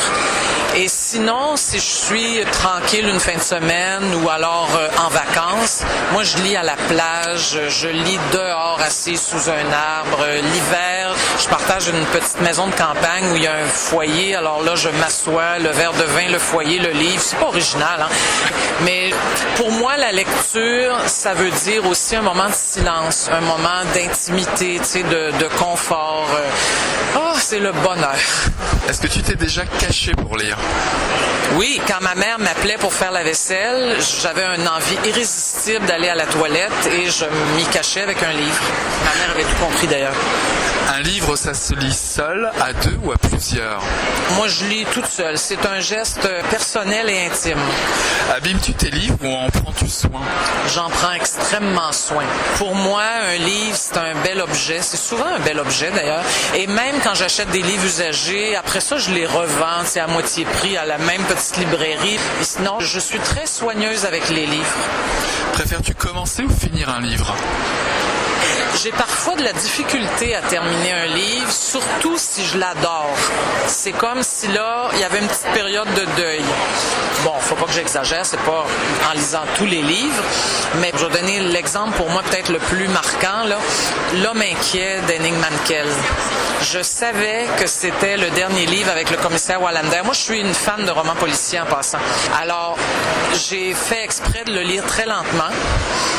Et sinon, si je suis tranquille une fin de semaine ou alors euh, en vacances, moi je lis à la plage, je lis dehors assis sous un arbre. L'hiver, je partage une petite maison de campagne où il y a un foyer. Alors là, je m'assois, le verre de vin, le foyer, le livre. C'est pas original, hein? Mais pour moi, la lecture, ça veut dire aussi un moment de silence, un moment d'intimité, tu sais, de, confort. Oh, c'est le bonheur. Est-ce que tu t'es déjà caché pour lire? Oui, quand ma mère m'appelait pour faire la vaisselle, j'avais une envie irrésistible d'aller à la toilette et je m'y cachais avec un livre. Ma mère avait tout compris d'ailleurs. Un livre, ça se lit seul, à deux ou à plusieurs? Moi, je lis toute seule. C'est un geste personnel et intime. Abîmes-tu tes livres ou en prends-tu soin? J'en prends extrêmement soin. Pour moi, un livre, c'est un bel objet. C'est souvent un bel objet d'ailleurs. Et même quand j'achète des livres usagés, après ça, je les revends, c'est à moitié prix à la même petite librairie. Et sinon, je suis très soigneuse avec les livres. Préfères-tu commencer ou finir un livre? J'ai parfois de la difficulté à terminer un livre, surtout si je l'adore. C'est comme si là, il y avait une petite période de deuil. Bon, faut pas que j'exagère, c'est pas en lisant tous les livres, mais je vais donner l'exemple pour moi peut-être le plus marquant, là. L'homme inquiet d'Henning Mankell. Je savais que c'était le dernier livre avec le commissaire Wallander. Moi, je suis une fan de romans policiers en passant. Alors, j'ai fait exprès de le lire très lentement.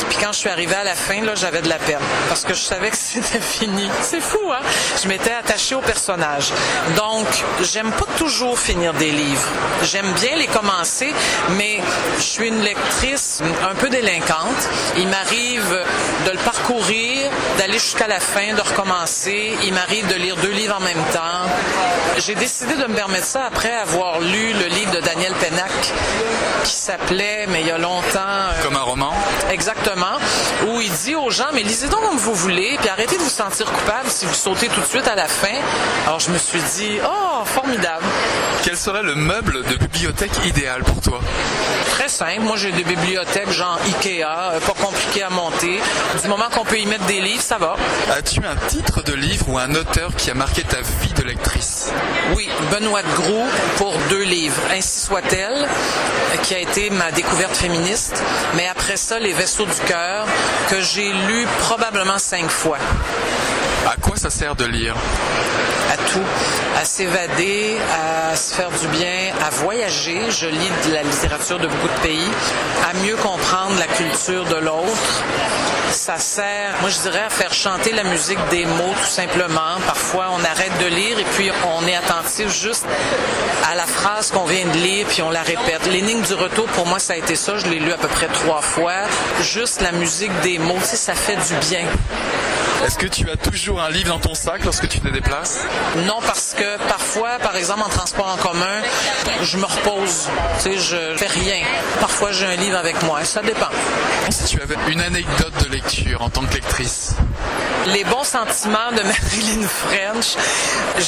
Puis quand je suis arrivée à la fin, là, j'avais de la peine parce que je savais que c'était fini. C'est fou, hein? Je m'étais attachée au personnage. Donc, j'aime pas toujours finir des livres. J'aime bien les commencer, mais je suis une lectrice un peu délinquante. Il m'arrive de le parcourir, d'aller jusqu'à la fin, de recommencer. Il m'arrive de lire deux livres en même J'ai décidé de me permettre ça après avoir lu le livre de Daniel Pennac qui s'appelait, mais il y a longtemps... euh, Comme un roman Exactement. Où il dit aux gens, mais lisez donc comme vous voulez, puis arrêtez de vous sentir coupable si vous sautez tout de suite à la fin. Alors je me suis dit, oh, Oh, formidable. Quel serait le meuble de bibliothèque idéal pour toi? Très simple. Moi, j'ai des bibliothèques genre Ikea, euh, pas compliqué à monter. Du moment qu'on peut y mettre des livres, ça va. As-tu un titre de livre ou un auteur qui a marqué ta vie Oui, Benoît de Gros pour deux livres. Ainsi soit-elle, qui a été ma découverte féministe. Mais après ça, Les Vaisseaux du cœur, que j'ai lu probablement cinq fois. À quoi ça sert de lire? À tout, à s'évader, à se faire du bien, à voyager. Je lis de la littérature de beaucoup de pays, à mieux comprendre la culture de l'autre. Ça sert, moi je dirais, à faire chanter la musique des mots tout simplement. Parfois, on arrête de lire et puis on est attentif juste à la phrase qu'on vient de lire puis on la répète. L'énigme du retour, pour moi, ça a été ça. Je l'ai lu à peu près trois fois. Juste la musique des mots, tu sais, ça fait du bien. Est-ce que tu as toujours un livre dans ton sac lorsque tu te déplaces? Non, parce que parfois, par exemple, en transport en commun, je me repose. Tu sais, je fais rien. Parfois, j'ai un livre avec moi. Ça dépend. Si tu avais une anecdote de lecture en tant que lectrice les bons sentiments de Marilyn French.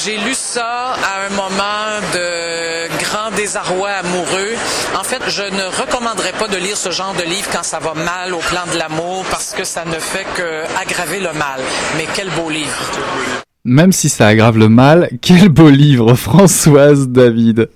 J'ai lu ça à un moment de grand désarroi amoureux. En fait, je ne recommanderais pas de lire ce genre de livre quand ça va mal au plan de l'amour parce que ça ne fait que aggraver le mal. Mais quel beau livre. Même si ça aggrave le mal, quel beau livre, Françoise David.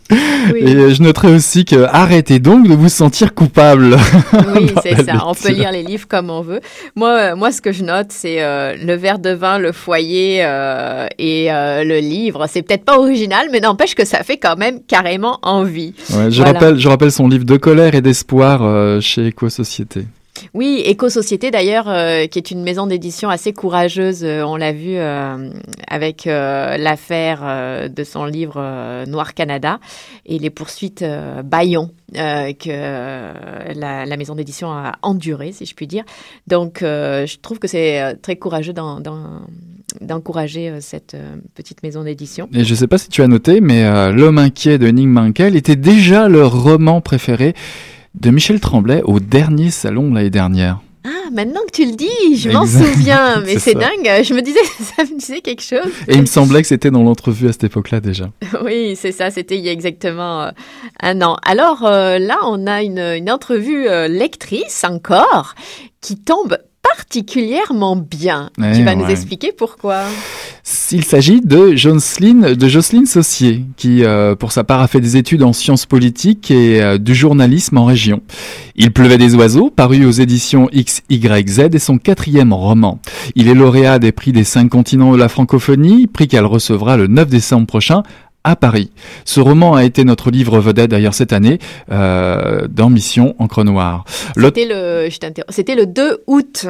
Et je noterai aussi que arrêtez donc de vous sentir coupable. Oui, c'est ça. On peut lire les livres comme on veut. Moi, euh, moi, ce que je note, c'est euh, le verre de vin, le foyer euh, et le livre. C'est peut-être pas original, mais n'empêche que ça fait quand même carrément envie. je rappelle, je rappelle son livre de colère et d'espoir chez Éco-Société. Oui, Éco-Société d'ailleurs, euh, qui est une maison d'édition assez courageuse. Euh, on l'a vu euh, avec l'affaire de son livre Noir Canada et les poursuites Bayon que la, maison d'édition a enduré, si je puis dire. Donc, je trouve que c'est très courageux d'encourager cette petite maison d'édition. Et je ne sais pas si tu as noté, mais L'homme inquiet de Nick Mankel était déjà leur roman préféré de Michel Tremblay au dernier salon l'année dernière. Ah, maintenant que tu le dis, je m'en souviens, mais c'est dingue. Je me disais, ça me disait quelque chose. Et il me semblait que c'était dans l'entrevue à cette époque-là déjà. oui, c'est ça, c'était il y a exactement euh, un an. Alors euh, là, on a une, une entrevue euh, lectrice encore qui tombe particulièrement bien. tu eh vas nous expliquer pourquoi Il s'agit de Jocelyne, de Jocelyne Saucier, qui euh, pour sa part a fait des études en sciences politiques et euh, du journalisme en région. Il pleuvait des oiseaux, paru aux éditions XYZ, et son quatrième roman. Il est lauréat des prix des cinq continents de la francophonie, prix qu'elle recevra le 9 décembre prochain à Paris. Ce roman a été notre livre vedette d'ailleurs cette année euh, dans Mission Encre Noire. C'était le, c'était le 2 août.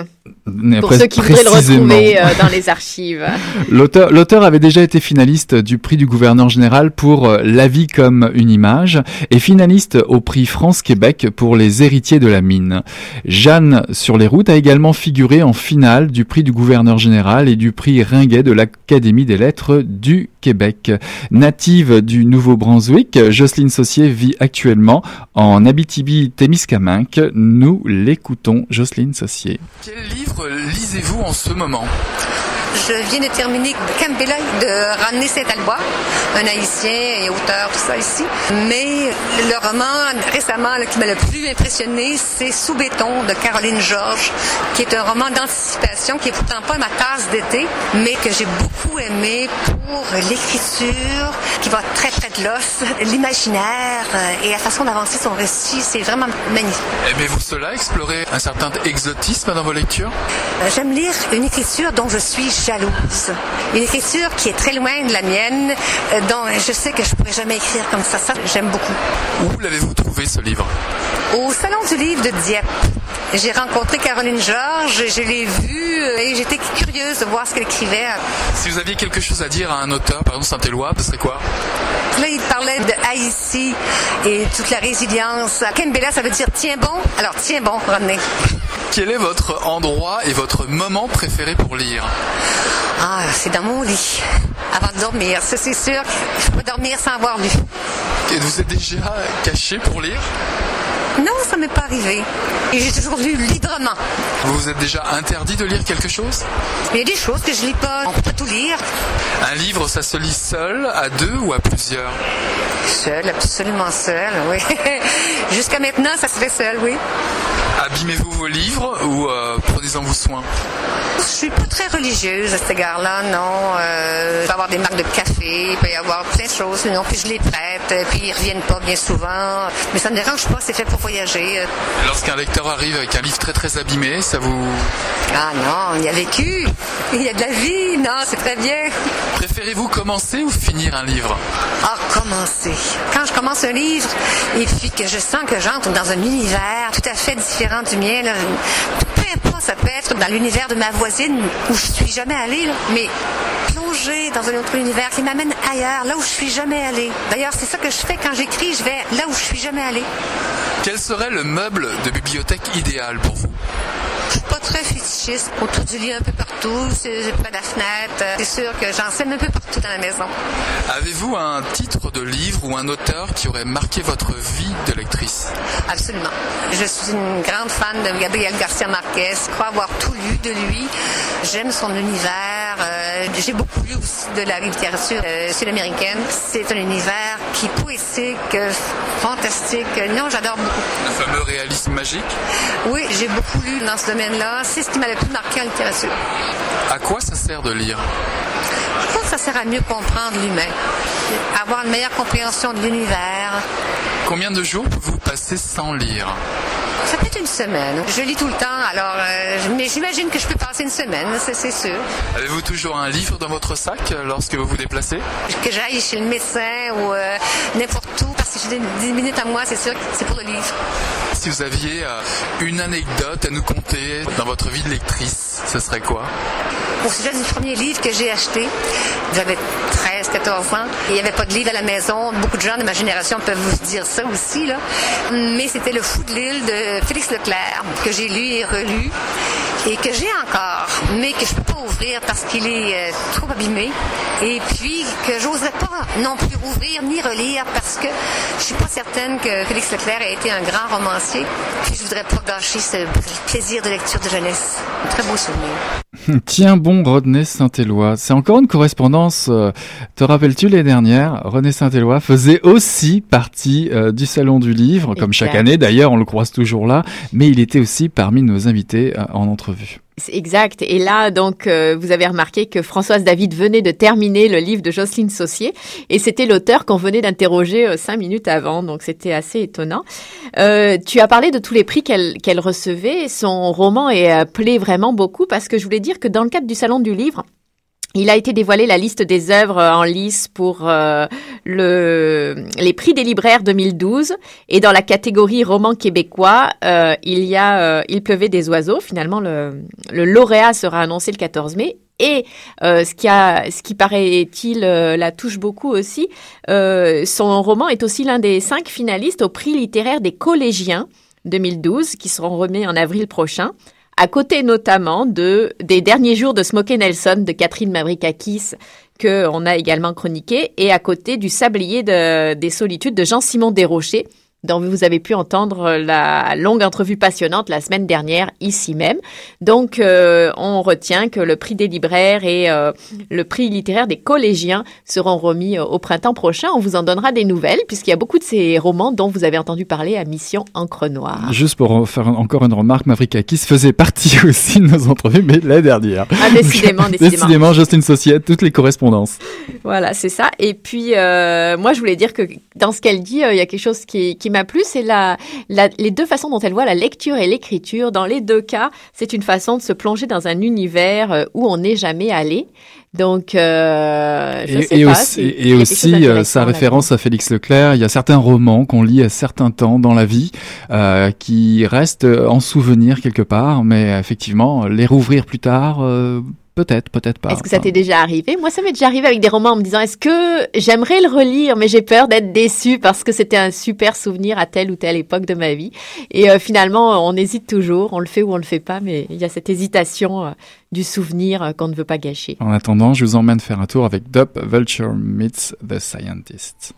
Pour ceux qui voudraient le retrouver euh, dans les archives. L'auteur, l'auteur avait déjà été finaliste du prix du gouverneur général pour euh, La vie comme une image et finaliste au prix France-Québec pour Les héritiers de la mine. Jeanne sur les routes a également figuré en finale du prix du gouverneur général et du prix Ringuet de l'Académie des lettres du Québec. Native du Nouveau-Brunswick, Jocelyne Saucier vit actuellement en Abitibi-Témiscamingue. Nous l'écoutons, Jocelyne Saucier. Quel livre lisez-vous en ce moment? Je viens de terminer Campbell de René Saint-Albois, un haïtien et auteur, tout ça ici. Mais le roman récemment qui m'a le plus impressionné, c'est Sous béton de Caroline Georges, qui est un roman d'anticipation qui est pourtant pas ma tasse d'été, mais que j'ai beaucoup aimé pour l'écriture, qui va très près de l'os, l'imaginaire euh, et la façon d'avancer son récit. C'est vraiment magnifique. Aimez-vous cela, explorer un certain exotisme dans vos lectures? Euh, j'aime lire une écriture dont je suis jalouse. Une écriture qui est très loin de la mienne, euh, dont je sais que je pourrais jamais écrire comme ça. Ça, j'aime beaucoup. Où l'avez-vous trouvé ce livre? Au Salon du livre de Dieppe. J'ai rencontré Caroline Georges, je l'ai vue euh, et j'étais curieuse de voir ce qu'elle écrivait. Si vous aviez quelque chose à dire à un auteur, par exemple Saint-Éloi, ce serait quoi? Là, il parlait de Haïti et toute la résilience. Kembela, ça veut dire tiens bon. Alors tiens bon, René. Quel est votre endroit et votre moment préféré pour lire Ah, c'est dans mon lit. Avant de dormir, ça c'est sûr. Je peux dormir sans avoir lu. Et vous êtes déjà caché pour lire non, ça m'est pas arrivé. Et j'ai toujours lu librement. Vous vous êtes déjà interdit de lire quelque chose? Il y a des choses que je lis pas. On peut pas tout lire. Un livre, ça se lit seul, à deux ou à plusieurs? Seul, absolument seul, oui. Jusqu'à maintenant, ça se fait seul, oui. Abîmez-vous vos livres ou euh, prenez-en vous soin Je suis pas très religieuse à cet égard-là, non. Euh, il peut y avoir des marques de café, il peut y avoir plein de choses, non, puis je les prête, puis ils reviennent pas bien souvent. Mais ça ne dérange pas, c'est fait pour voyager. Lorsqu'un lecteur arrive avec un livre très très abîmé, ça vous... Ah non, il y a vécu, il y a de la vie, non, c'est très bien. Préférez-vous commencer ou finir un livre Ah, commencer. Quand je commence un livre et puis que je sens que j'entre dans un univers tout à fait différent du mien, là, peu ça peut être dans l'univers de ma voisine où je suis jamais allée, mais plonger dans un autre univers qui m'amène ailleurs, là où je suis jamais allée. D'ailleurs, c'est ça que je fais quand j'écris, je vais là où je suis jamais allée. Quel serait le meuble de bibliothèque idéal pour vous? Je suis pas très fétichiste. Autour du lit un peu partout, près de la fenêtre. C'est sûr que j'enseigne un peu partout dans la maison. Avez-vous un titre de livre ou un auteur qui aurait marqué votre vie de lectrice? Absolument. Je suis une grande fan de Gabriel Garcia Marquez. Je crois avoir tout lu de lui. J'aime son univers. Euh, J'ai beaucoup lu aussi de la littérature euh, sud-américaine. C'est un univers qui est poétique, fantastique. Non, j'adore beaucoup. Le fameux réalisme magique? Oui, j'ai beaucoup lu dans ce domaine-là. C'est ce qui m'a le plus marqué en littérature. À quoi ça sert de lire? Je crois que ça sert à mieux comprendre l'humain, avoir une meilleure compréhension de l'univers. Combien de jours vous passez sans lire? Ça peut être une semaine. Je lis tout le temps, alors, euh, mais j'imagine que je peux passer une semaine, c'est sûr. Avez-vous toujours un livre dans votre sac lorsque vous vous déplacez? Que j'aille chez le médecin ou euh, n'importe où, parce que j'ai 10 minutes à moi, c'est sûr c'est pour le livre. Si vous aviez euh, une anecdote à nous conter dans votre vie de lectrice, ce serait quoi? Au sujet du premier livre que j'ai acheté, j'avais 13, 14 ans, il n'y avait pas de livre à la maison. Beaucoup de gens de ma génération peuvent vous dire ça aussi, là. Mais c'était Le Fou de l'île de Félix Leclerc, que j'ai lu et relu, et que j'ai encore, mais que je peux pas ouvrir parce qu'il est euh, trop abîmé, et puis que j'oserais pas non plus ouvrir ni relire parce que je suis pas certaine que Félix Leclerc ait été un grand romancier, puis je voudrais pas gâcher ce plaisir de lecture de jeunesse. Un très beau souvenir. Tiens bon, Rodney Saint-Éloi. C'est encore une correspondance. euh, te rappelles-tu l'année dernière, René Saint-Éloi faisait aussi partie euh, du Salon du Livre, comme chaque année d'ailleurs, on le croise toujours là, mais il était aussi parmi nos invités euh, en entrevue. C'est Exact. Et là, donc, euh, vous avez remarqué que Françoise David venait de terminer le livre de Jocelyne Saucier, et c'était l'auteur qu'on venait d'interroger euh, cinq minutes avant, donc c'était assez étonnant. Euh, tu as parlé de tous les prix qu'elle qu'elle recevait. Son roman est plaît vraiment beaucoup parce que je voulais dire que dans le cadre du salon du livre. Il a été dévoilé la liste des œuvres en lice pour euh, le, les prix des libraires 2012 et dans la catégorie roman québécois, euh, il y a euh, Il pleuvait des oiseaux. Finalement, le, le lauréat sera annoncé le 14 mai. Et euh, ce qui ce qui paraît-il euh, la touche beaucoup aussi, euh, son roman est aussi l'un des cinq finalistes au prix littéraire des collégiens 2012 qui seront remis en avril prochain à côté notamment de des derniers jours de Smokey Nelson de Catherine Mavrikakis que on a également chroniqué et à côté du Sablier de- des solitudes de Jean-Simon Desrochers dont vous avez pu entendre la longue entrevue passionnante la semaine dernière ici même. Donc, euh, on retient que le prix des libraires et euh, le prix littéraire des collégiens seront remis euh, au printemps prochain. On vous en donnera des nouvelles puisqu'il y a beaucoup de ces romans dont vous avez entendu parler à Mission Encre Noire. Juste pour faire encore une remarque, Mavrikakis faisait partie aussi de nos entrevues, mais l'année dernière. Ah, décidément, décidément. décidément, Justine Societte, toutes les correspondances. Voilà, c'est ça. Et puis, euh, moi, je voulais dire que dans ce qu'elle dit, euh, il y a quelque chose qui, qui m'a plu, c'est la, la, les deux façons dont elle voit la lecture et l'écriture. Dans les deux cas, c'est une façon de se plonger dans un univers euh, où on n'est jamais allé. Donc, euh, je Et, sais et pas, aussi, et aussi, euh, sa référence à Félix Leclerc, il y a certains romans qu'on lit à certains temps dans la vie euh, qui restent en souvenir quelque part, mais effectivement, les rouvrir plus tard, peut-être, peut-être pas. Est-ce que ça t'est déjà arrivé? Moi, ça m'est déjà arrivé avec des romans en me disant est-ce que j'aimerais le relire, mais j'ai peur d'être déçue parce que c'était un super souvenir à telle ou telle époque de ma vie. Et euh, finalement, on hésite toujours, on le fait ou on le fait pas, mais il y a cette hésitation euh, du souvenir euh, qu'on ne veut pas gâcher. En attendant, je vous emmène faire un tour avec Dup Vulture Meets the Scientist.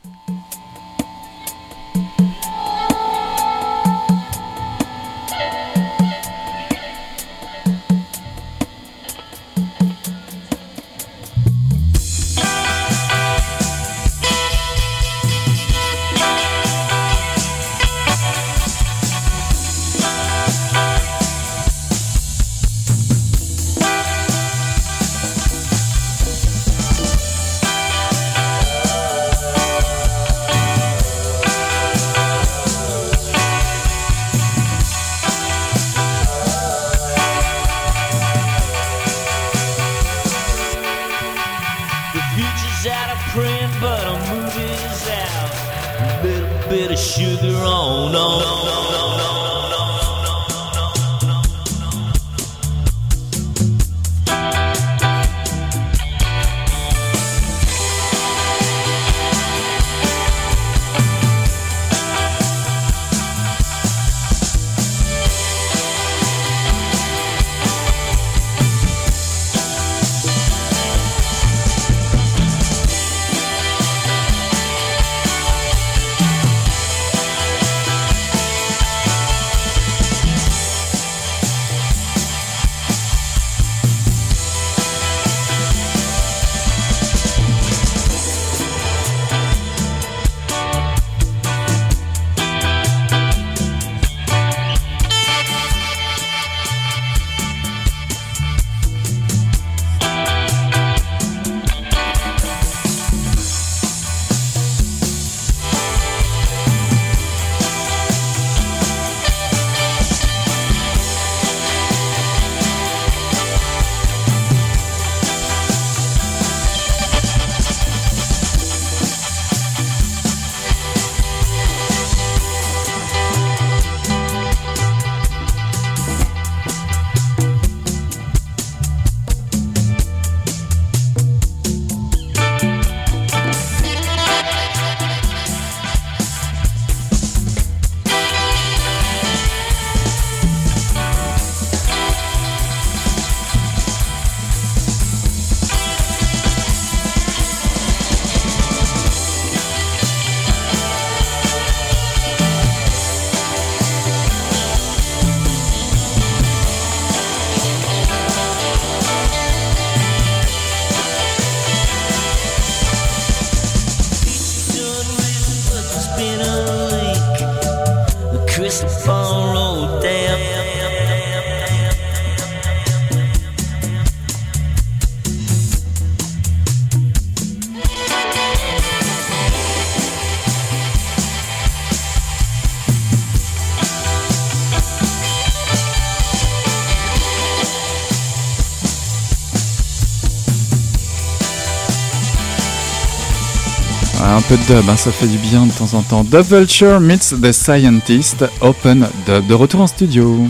Peu dub, hein, ça fait du bien de temps en temps. The Vulture meets The Scientist, Open Dub, de retour en studio.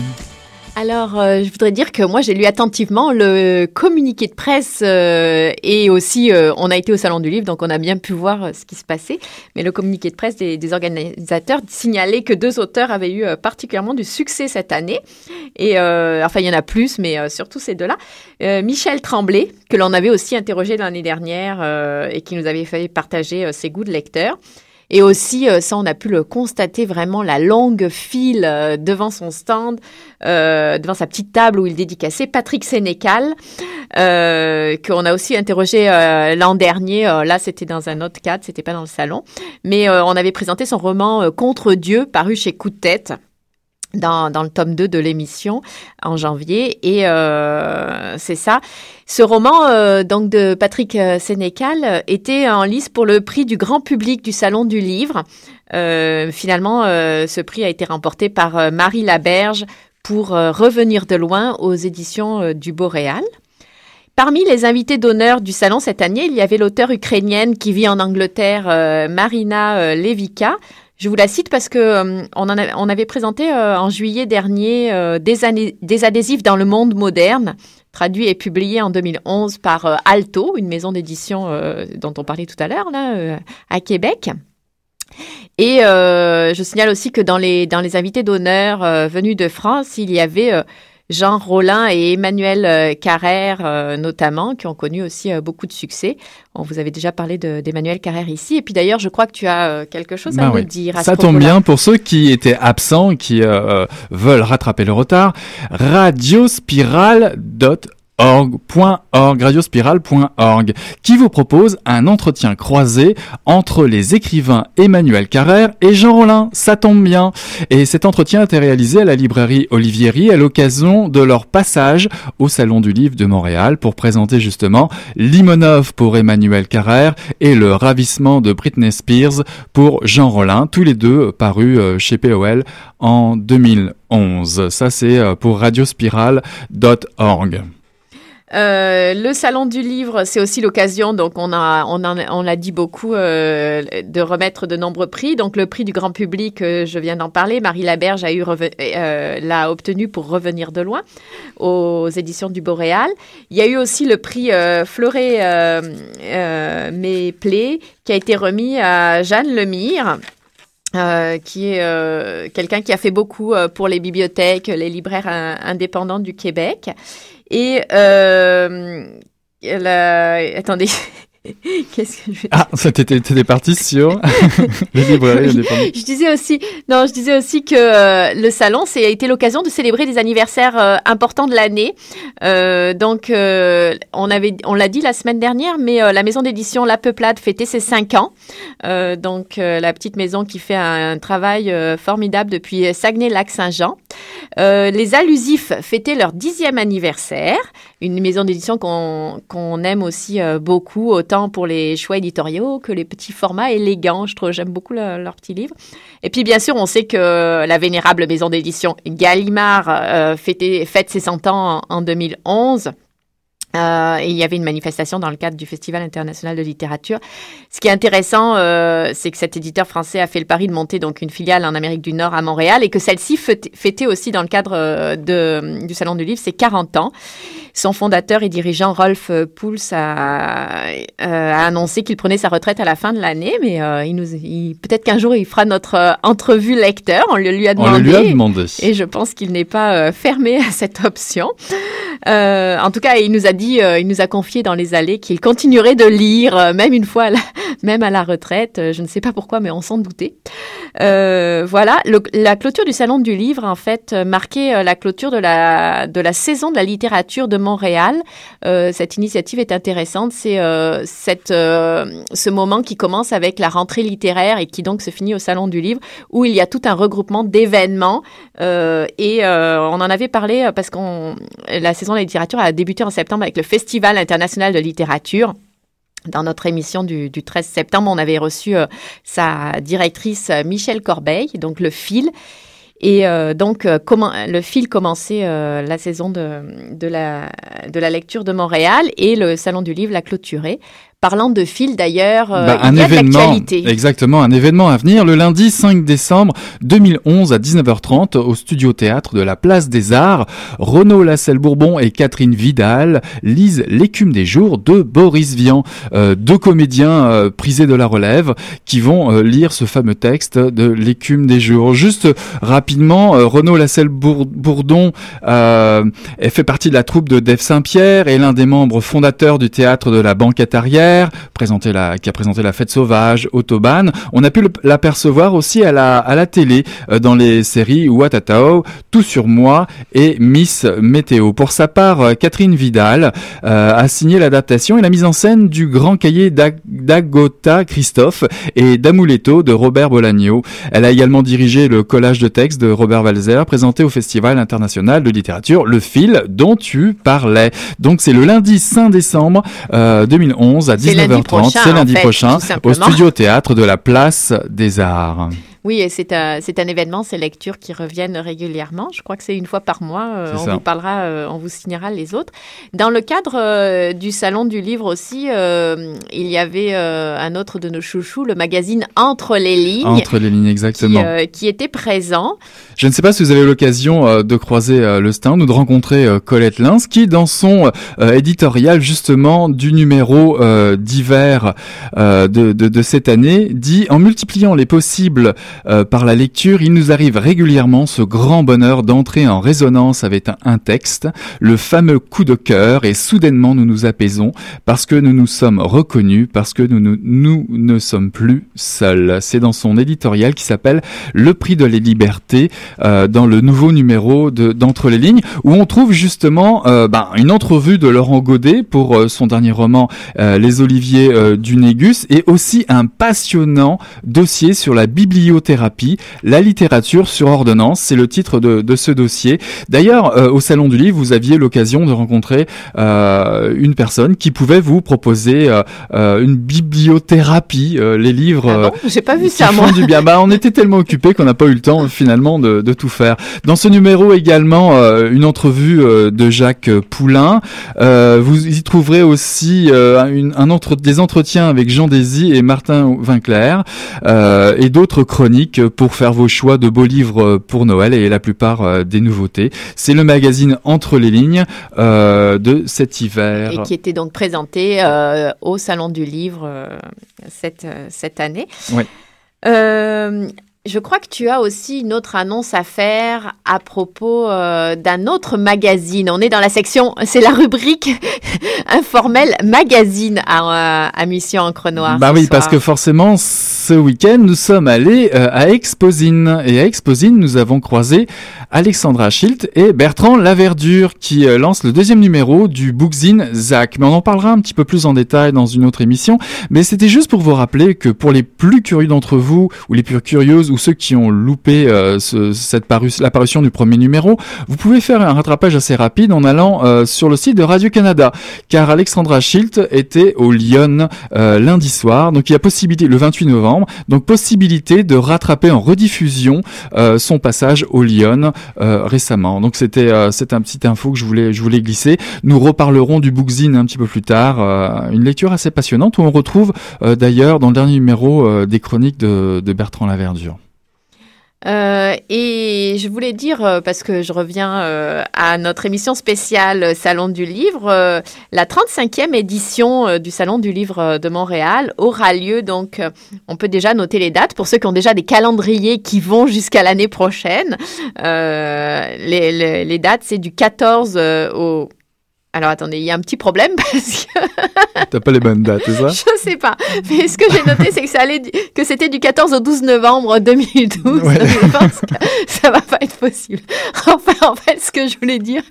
Alors, euh, je voudrais dire que moi, j'ai lu attentivement le communiqué de presse euh, et aussi, euh, on a été au Salon du Livre, donc on a bien pu voir ce qui se passait. Mais le communiqué de presse des, des organisateurs signalait que deux auteurs avaient eu particulièrement du succès cette année. Et enfin, il y en a plus, mais surtout ces deux-là. Michel Tremblay, que l'on avait aussi interrogé l'année dernière et qui nous avait fait partager ses goûts de lecteur. Et aussi, euh, ça, on a pu le constater vraiment la longue file euh, devant son stand, euh, devant sa petite table où il dédicaçait Patrick Sénécal, euh, qu'on a aussi interrogé euh, l'an dernier. Euh, là, c'était dans un autre cadre, c'était pas dans le salon, mais on avait présenté son roman Contre Dieu, paru chez Coup de tête. Dans, dans le tome 2 de l'émission en janvier et euh, c'est ça. Ce roman euh, donc de Patrick euh, Sénécal euh, était en lice pour le prix du grand public du salon du livre. Euh, finalement, euh, ce prix a été remporté par Marie Laberge pour Revenir de loin aux éditions du Boréal. Parmi les invités d'honneur du salon cette année, il y avait l'auteure ukrainienne qui vit en Angleterre, Marina Levika. Je vous la cite parce que euh, on, avait présenté euh, en juillet dernier euh, des, adhésifs dans le monde moderne, traduit et publié en 2011 par Alto, une maison d'édition dont on parlait tout à l'heure là à Québec. Et je signale aussi que dans les, invités d'honneur venus de France, il y avait Jean Rollin et Emmanuel euh, Carrère euh, notamment, qui ont connu aussi euh, beaucoup de succès. On vous avait déjà parlé de- d'Emmanuel Carrère ici. Et puis d'ailleurs, je crois que tu as euh, quelque chose à Bah nous dire. à Ça tombe bien pour ceux qui étaient absents, qui euh, veulent rattraper le retard. Radiospirale.org, radiospirale.org, qui vous propose un entretien croisé entre les écrivains Emmanuel Carrère et Jean Rollin. Ça tombe bien. Et cet entretien a été réalisé à la librairie Olivieri à l'occasion de leur passage au Salon du Livre de Montréal pour présenter justement Limonov pour Emmanuel Carrère et le ravissement de Britney Spears pour Jean Rollin, tous les deux parus euh, chez POL en 2011. Ça c'est euh, pour radiospirale.org. Euh, le salon du livre, c'est aussi l'occasion, donc on a, on en- on l'a dit beaucoup, euh, de remettre de nombreux prix. Donc le prix du grand public, euh, je viens d'en parler, Marie Laberge a eu l'a obtenu pour revenir de loin aux éditions du Boréal. Il y a eu aussi le prix Fleuret mes plaies qui a été remis à Jeanne Lemire. qui est quelqu'un qui a fait beaucoup pour les bibliothèques, les libraires in- indépendants du Québec. Et euh, elle a- attendez, qu'est-ce que je Ah, t'étais t'étais parti sur les librairies indépendantes. je disais aussi, non, je disais aussi que euh, le salon, c'est a été l'occasion de célébrer des anniversaires euh, importants de l'année. Euh, donc, euh, on avait, on l'a dit la semaine dernière, mais la maison d'édition La Peuplade fêtait ses cinq ans. Euh, donc, euh, la petite maison qui fait un, travail euh, formidable depuis Saguenay-Lac-Saint-Jean. Euh, les Allusifs fêtaient leur dixième anniversaire. Une maison d'édition qu'on aime aussi euh, beaucoup, autant pour les choix éditoriaux que les petits formats élégants. Je trouve, j'aime beaucoup le- leurs petits livres. Et puis, bien sûr, on sait que la vénérable maison d'édition Gallimard euh, fêtait- fête ses 100 ans en, en 2011. Euh, et il y avait une manifestation dans le cadre du Festival international de littérature. Ce qui est intéressant, euh, c'est que cet éditeur français a fait le pari de monter donc une filiale en Amérique du Nord à Montréal et que celle-ci fêtait aussi dans le cadre euh, de, du Salon du Livre ses 40 ans. Son fondateur et dirigeant Rolf Pouls a, a annoncé qu'il prenait sa retraite à la fin de l'année, mais euh, il nous, il- peut-être qu'un jour il fera notre entrevue lecteur. On le lui a On demandé. le lui a demandé. Et je pense qu'il n'est pas fermé à cette option. Euh, en tout cas, il nous a dit, euh, il nous a confié dans les allées qu'il continuerait de lire, euh, même une fois, la, même à la retraite. Je ne sais pas pourquoi, mais on s'en doutait. Voilà, la clôture du salon du livre, en fait, marquait la clôture de la de la saison de la littérature de Montréal. Cette initiative est intéressante. C'est cette ce moment qui commence avec la rentrée littéraire et qui donc se finit au salon du livre, où il y a tout un regroupement d'événements. Et on en avait parlé parce qu'on la saison de la littérature a débuté en septembre avec le Festival international de littérature. Dans notre émission du, du 13 septembre, on avait reçu euh, sa directrice euh, Michel Corbeil, donc le fil. Et euh, donc, euh, le fil commençait la saison de, de, la, de la lecture de Montréal et le Salon du Livre l'a clôturé. Parlant de fil, d'ailleurs, euh, Bah, il un y a de événement, exactement, un événement à venir le lundi 5 décembre 2011 à 19h30 au Studio Théâtre de la Place des Arts. Renaud Lasselle-Bourbon et Catherine Vidal lisent L'écume des jours de Boris Vian, euh, deux comédiens euh, prisés de la relève qui vont euh, lire ce fameux texte de L'écume des jours. Juste rapidement, euh, Renaud Lasselle-Bourdon euh, elle fait partie de la troupe de Dave Saint-Pierre et l'un des membres fondateurs du théâtre de la Banquette Arrière, présenté la, qui a présenté la Fête Sauvage, Autobahn. On a pu l'apercevoir aussi à la, à la télé euh, dans les séries Watatao, Tout sur moi et Miss Météo. Pour sa part, euh, Catherine Vidal euh, a signé l'adaptation et la mise en scène du grand cahier d'Ag- d'Agota Christophe et d'Amuletto de Robert Bolagno. Elle a également dirigé le collage de textes de Robert Walzer présenté au Festival international de littérature Le Fil dont tu parlais. Donc c'est le lundi 5 décembre euh, 2011 à 19h30. prochain, C'est lundi prochain au Studio Théâtre de la Place des Arts. Oui, et c'est un, c'est un événement, ces lectures qui reviennent régulièrement. Je crois que c'est une fois par mois. euh, C'est on ça. vous parlera, euh, on vous signera les autres. Dans le cadre euh, du salon du livre aussi, euh, il y avait euh, un autre de nos chouchous, le magazine Entre les lignes. Entre les lignes, Qui, exactement. euh, qui était présent. Je ne sais pas si vous avez eu l'occasion euh, de croiser euh, le stand ou de rencontrer euh, Colette Lins qui, dans son euh, éditorial justement du numéro euh, d'hiver euh, de, de, de cette année, dit en multipliant les possibles euh, par la lecture, il nous arrive régulièrement ce grand bonheur d'entrer en résonance avec un, texte, le fameux coup de cœur, et soudainement nous nous apaisons parce que nous nous sommes reconnus, parce que nous, ne sommes plus seuls. C'est dans son éditorial qui s'appelle Le prix de la liberté euh, dans le nouveau numéro de d'entre les lignes où on trouve justement euh, ben, une entrevue de Laurent Godet pour son dernier roman Les Oliviers du Négus et aussi un passionnant dossier sur la bibliothérapie, la littérature sur ordonnance. C'est le titre de, de ce dossier. D'ailleurs, euh, au Salon du Livre, vous aviez l'occasion de rencontrer euh, une personne qui pouvait vous proposer euh, une bibliothérapie, les livres. euh, J'ai pas vu ça, moi. du bien. Bah, on était tellement occupés qu'on n'a pas eu le temps finalement de, de tout faire. Dans ce numéro également, une entrevue de Jacques Poulain. Vous y trouverez aussi une- un entre, des entretiens avec Jean Désy et Martin Vinclair et d'autres chroniques pour faire vos choix de beaux livres pour Noël et la plupart euh, des nouveautés. C'est le magazine Entre les lignes euh, de cet hiver. Et qui était donc présenté euh, au Salon du Livre cette, cette année. Euh, je crois que tu as aussi une autre annonce à faire à propos euh, d'un autre magazine. On est dans la section, c'est la rubrique informelle magazine à, à Mission Encre Noire. Bah oui, soir. parce que forcément, ce week-end, nous sommes allés euh, à Exposine. Et à Exposine, nous avons croisé Alexandra Schilt et Bertrand Laverdure qui euh, lancent le deuxième numéro du bookzine Zach. Mais on en parlera un petit peu plus en détail dans une autre émission. Mais c'était juste pour vous rappeler que pour les plus curieux d'entre vous, ou les plus curieuses, ou ceux qui ont loupé euh, ce- cette paru- du premier numéro, vous pouvez faire un rattrapage assez rapide en allant euh, sur le site de Radio-Canada. Car Alexandra Schilt était au Lyon euh, lundi soir. Donc il y a possibilité, le 28 novembre, donc possibilité de rattraper en rediffusion euh, son passage au Lyon euh, récemment. Donc c'était euh, c'est un petit info que je voulais je voulais glisser. Nous reparlerons du bookzine un petit peu plus tard. une lecture assez passionnante où on retrouve d'ailleurs dans le dernier numéro des chroniques de, de Bertrand Laverdure. Euh, et je voulais dire, euh, parce que je reviens euh, à notre émission spéciale Salon du Livre, la 35e édition du Salon du Livre de Montréal aura lieu, donc on peut déjà noter les dates pour ceux qui ont déjà des calendriers qui vont jusqu'à l'année prochaine. Les, dates, c'est du 14 euh, au... Alors attendez, il y a un petit problème parce que T'as pas les bonnes dates, c'est ça je sais pas. Mais ce que j'ai noté, c'est que ça allait du- que c'était du 14 au 12 novembre 2012. Ouais. Je pense que ça va pas être possible. Enfin, en fait, ce que je voulais dire,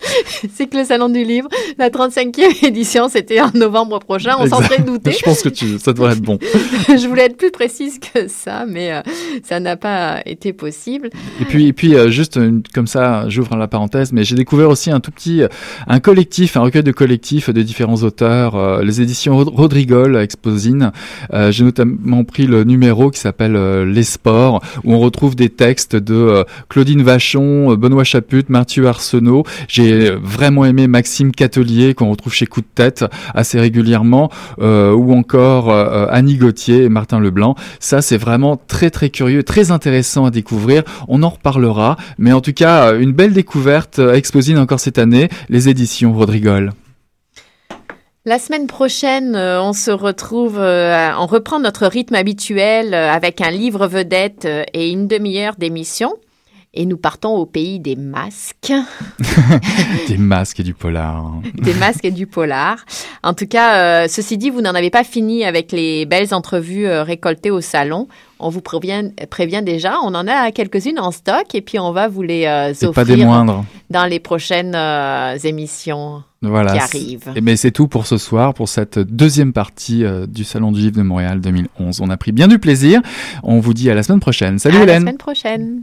c'est que le Salon du Livre, la 35e édition, c'était en novembre prochain. On s'en serait douté. Je pense que tu, ça devrait être bon. je voulais être plus précise que ça, mais euh, ça n'a pas été possible. Et puis, et puis euh, juste une- comme ça, j'ouvre la parenthèse, mais j'ai découvert aussi un tout petit, un collectif, un recueil de collectifs de différents auteurs, euh, les éditions Rod- Rodrigol à Exposine. Euh, j'ai notamment pris le numéro qui s'appelle euh, Les Sports, où on retrouve des textes de Claudine Vachon, Benoît Chaput, Mathieu Arsenault. J'ai vraiment aimé Maxime Catelier, qu'on retrouve chez Coup de Tête assez régulièrement, ou encore Annie Gauthier et Martin Leblanc. Ça, c'est vraiment très très curieux, très intéressant à découvrir. On en reparlera, mais en tout cas, une belle découverte Exposine encore cette année, les éditions Rodrigol. La semaine prochaine, euh, on se retrouve, euh, on reprend notre rythme habituel euh, avec un livre vedette et une demi-heure d'émission. Et nous partons au pays des masques, Des masques et du polar. des masques et du polar. En tout cas, euh, ceci dit, vous n'en avez pas fini avec les belles entrevues euh, récoltées au salon. On vous prévient, prévient déjà, on en a quelques-unes en stock et puis on va vous les euh, Et pas des offrir moindres. dans les prochaines émissions Voilà. qui arrivent. Et ben c'est tout pour ce soir, pour cette deuxième partie du Salon du Livre de Montréal 2011. On a pris bien du plaisir. On vous dit à la semaine prochaine. Salut à la Hélène. semaine prochaine.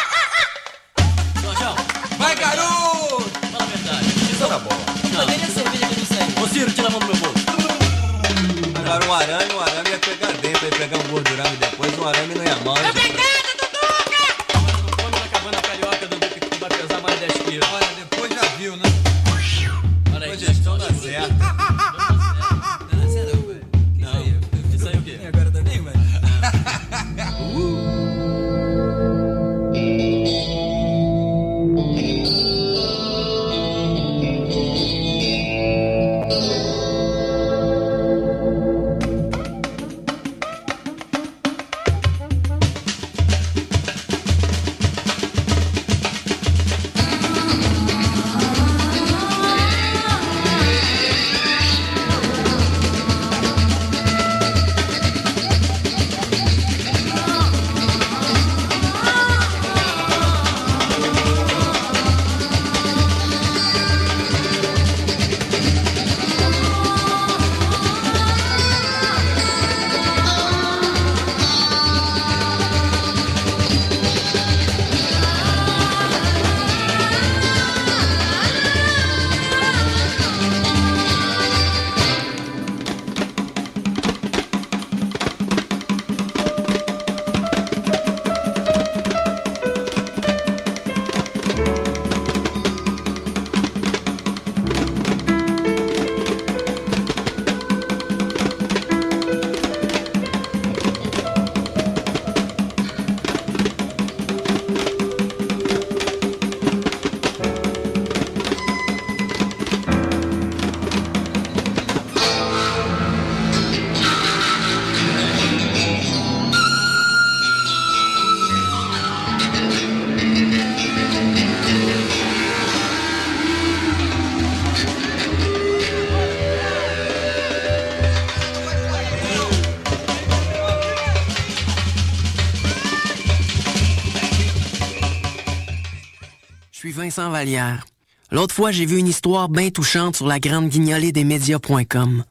L'autre fois, j'ai vu une histoire bien touchante sur la grande guignolée des médias.com.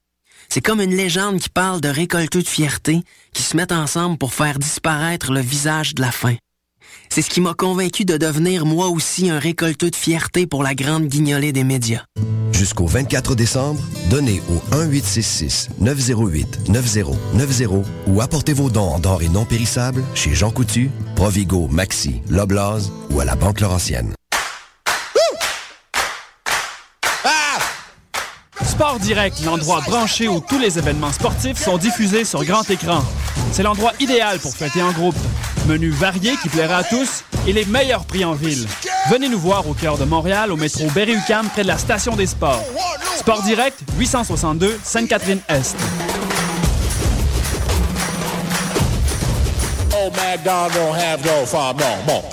C'est comme une légende qui parle de récolteux de fierté qui se mettent ensemble pour faire disparaître le visage de la faim. C'est ce qui m'a convaincu de devenir moi aussi un récolteux de fierté pour la grande guignolée des médias. Jusqu'au 24 décembre, donnez au 1-866-908-9090 ou apportez vos dons en denrées non périssables chez Jean Coutu, Provigo, Maxi, Loblaws ou à la Banque Laurentienne. Sport Direct, l'endroit branché où tous les événements sportifs sont diffusés sur grand écran. C'est l'endroit idéal pour fêter en groupe. Menu varié qui plaira à tous et les meilleurs prix en ville. Venez nous voir au cœur de Montréal, au métro Berry-UQAM, près de la station des sports. Sport Direct, 862 Sainte-Catherine-Est. More.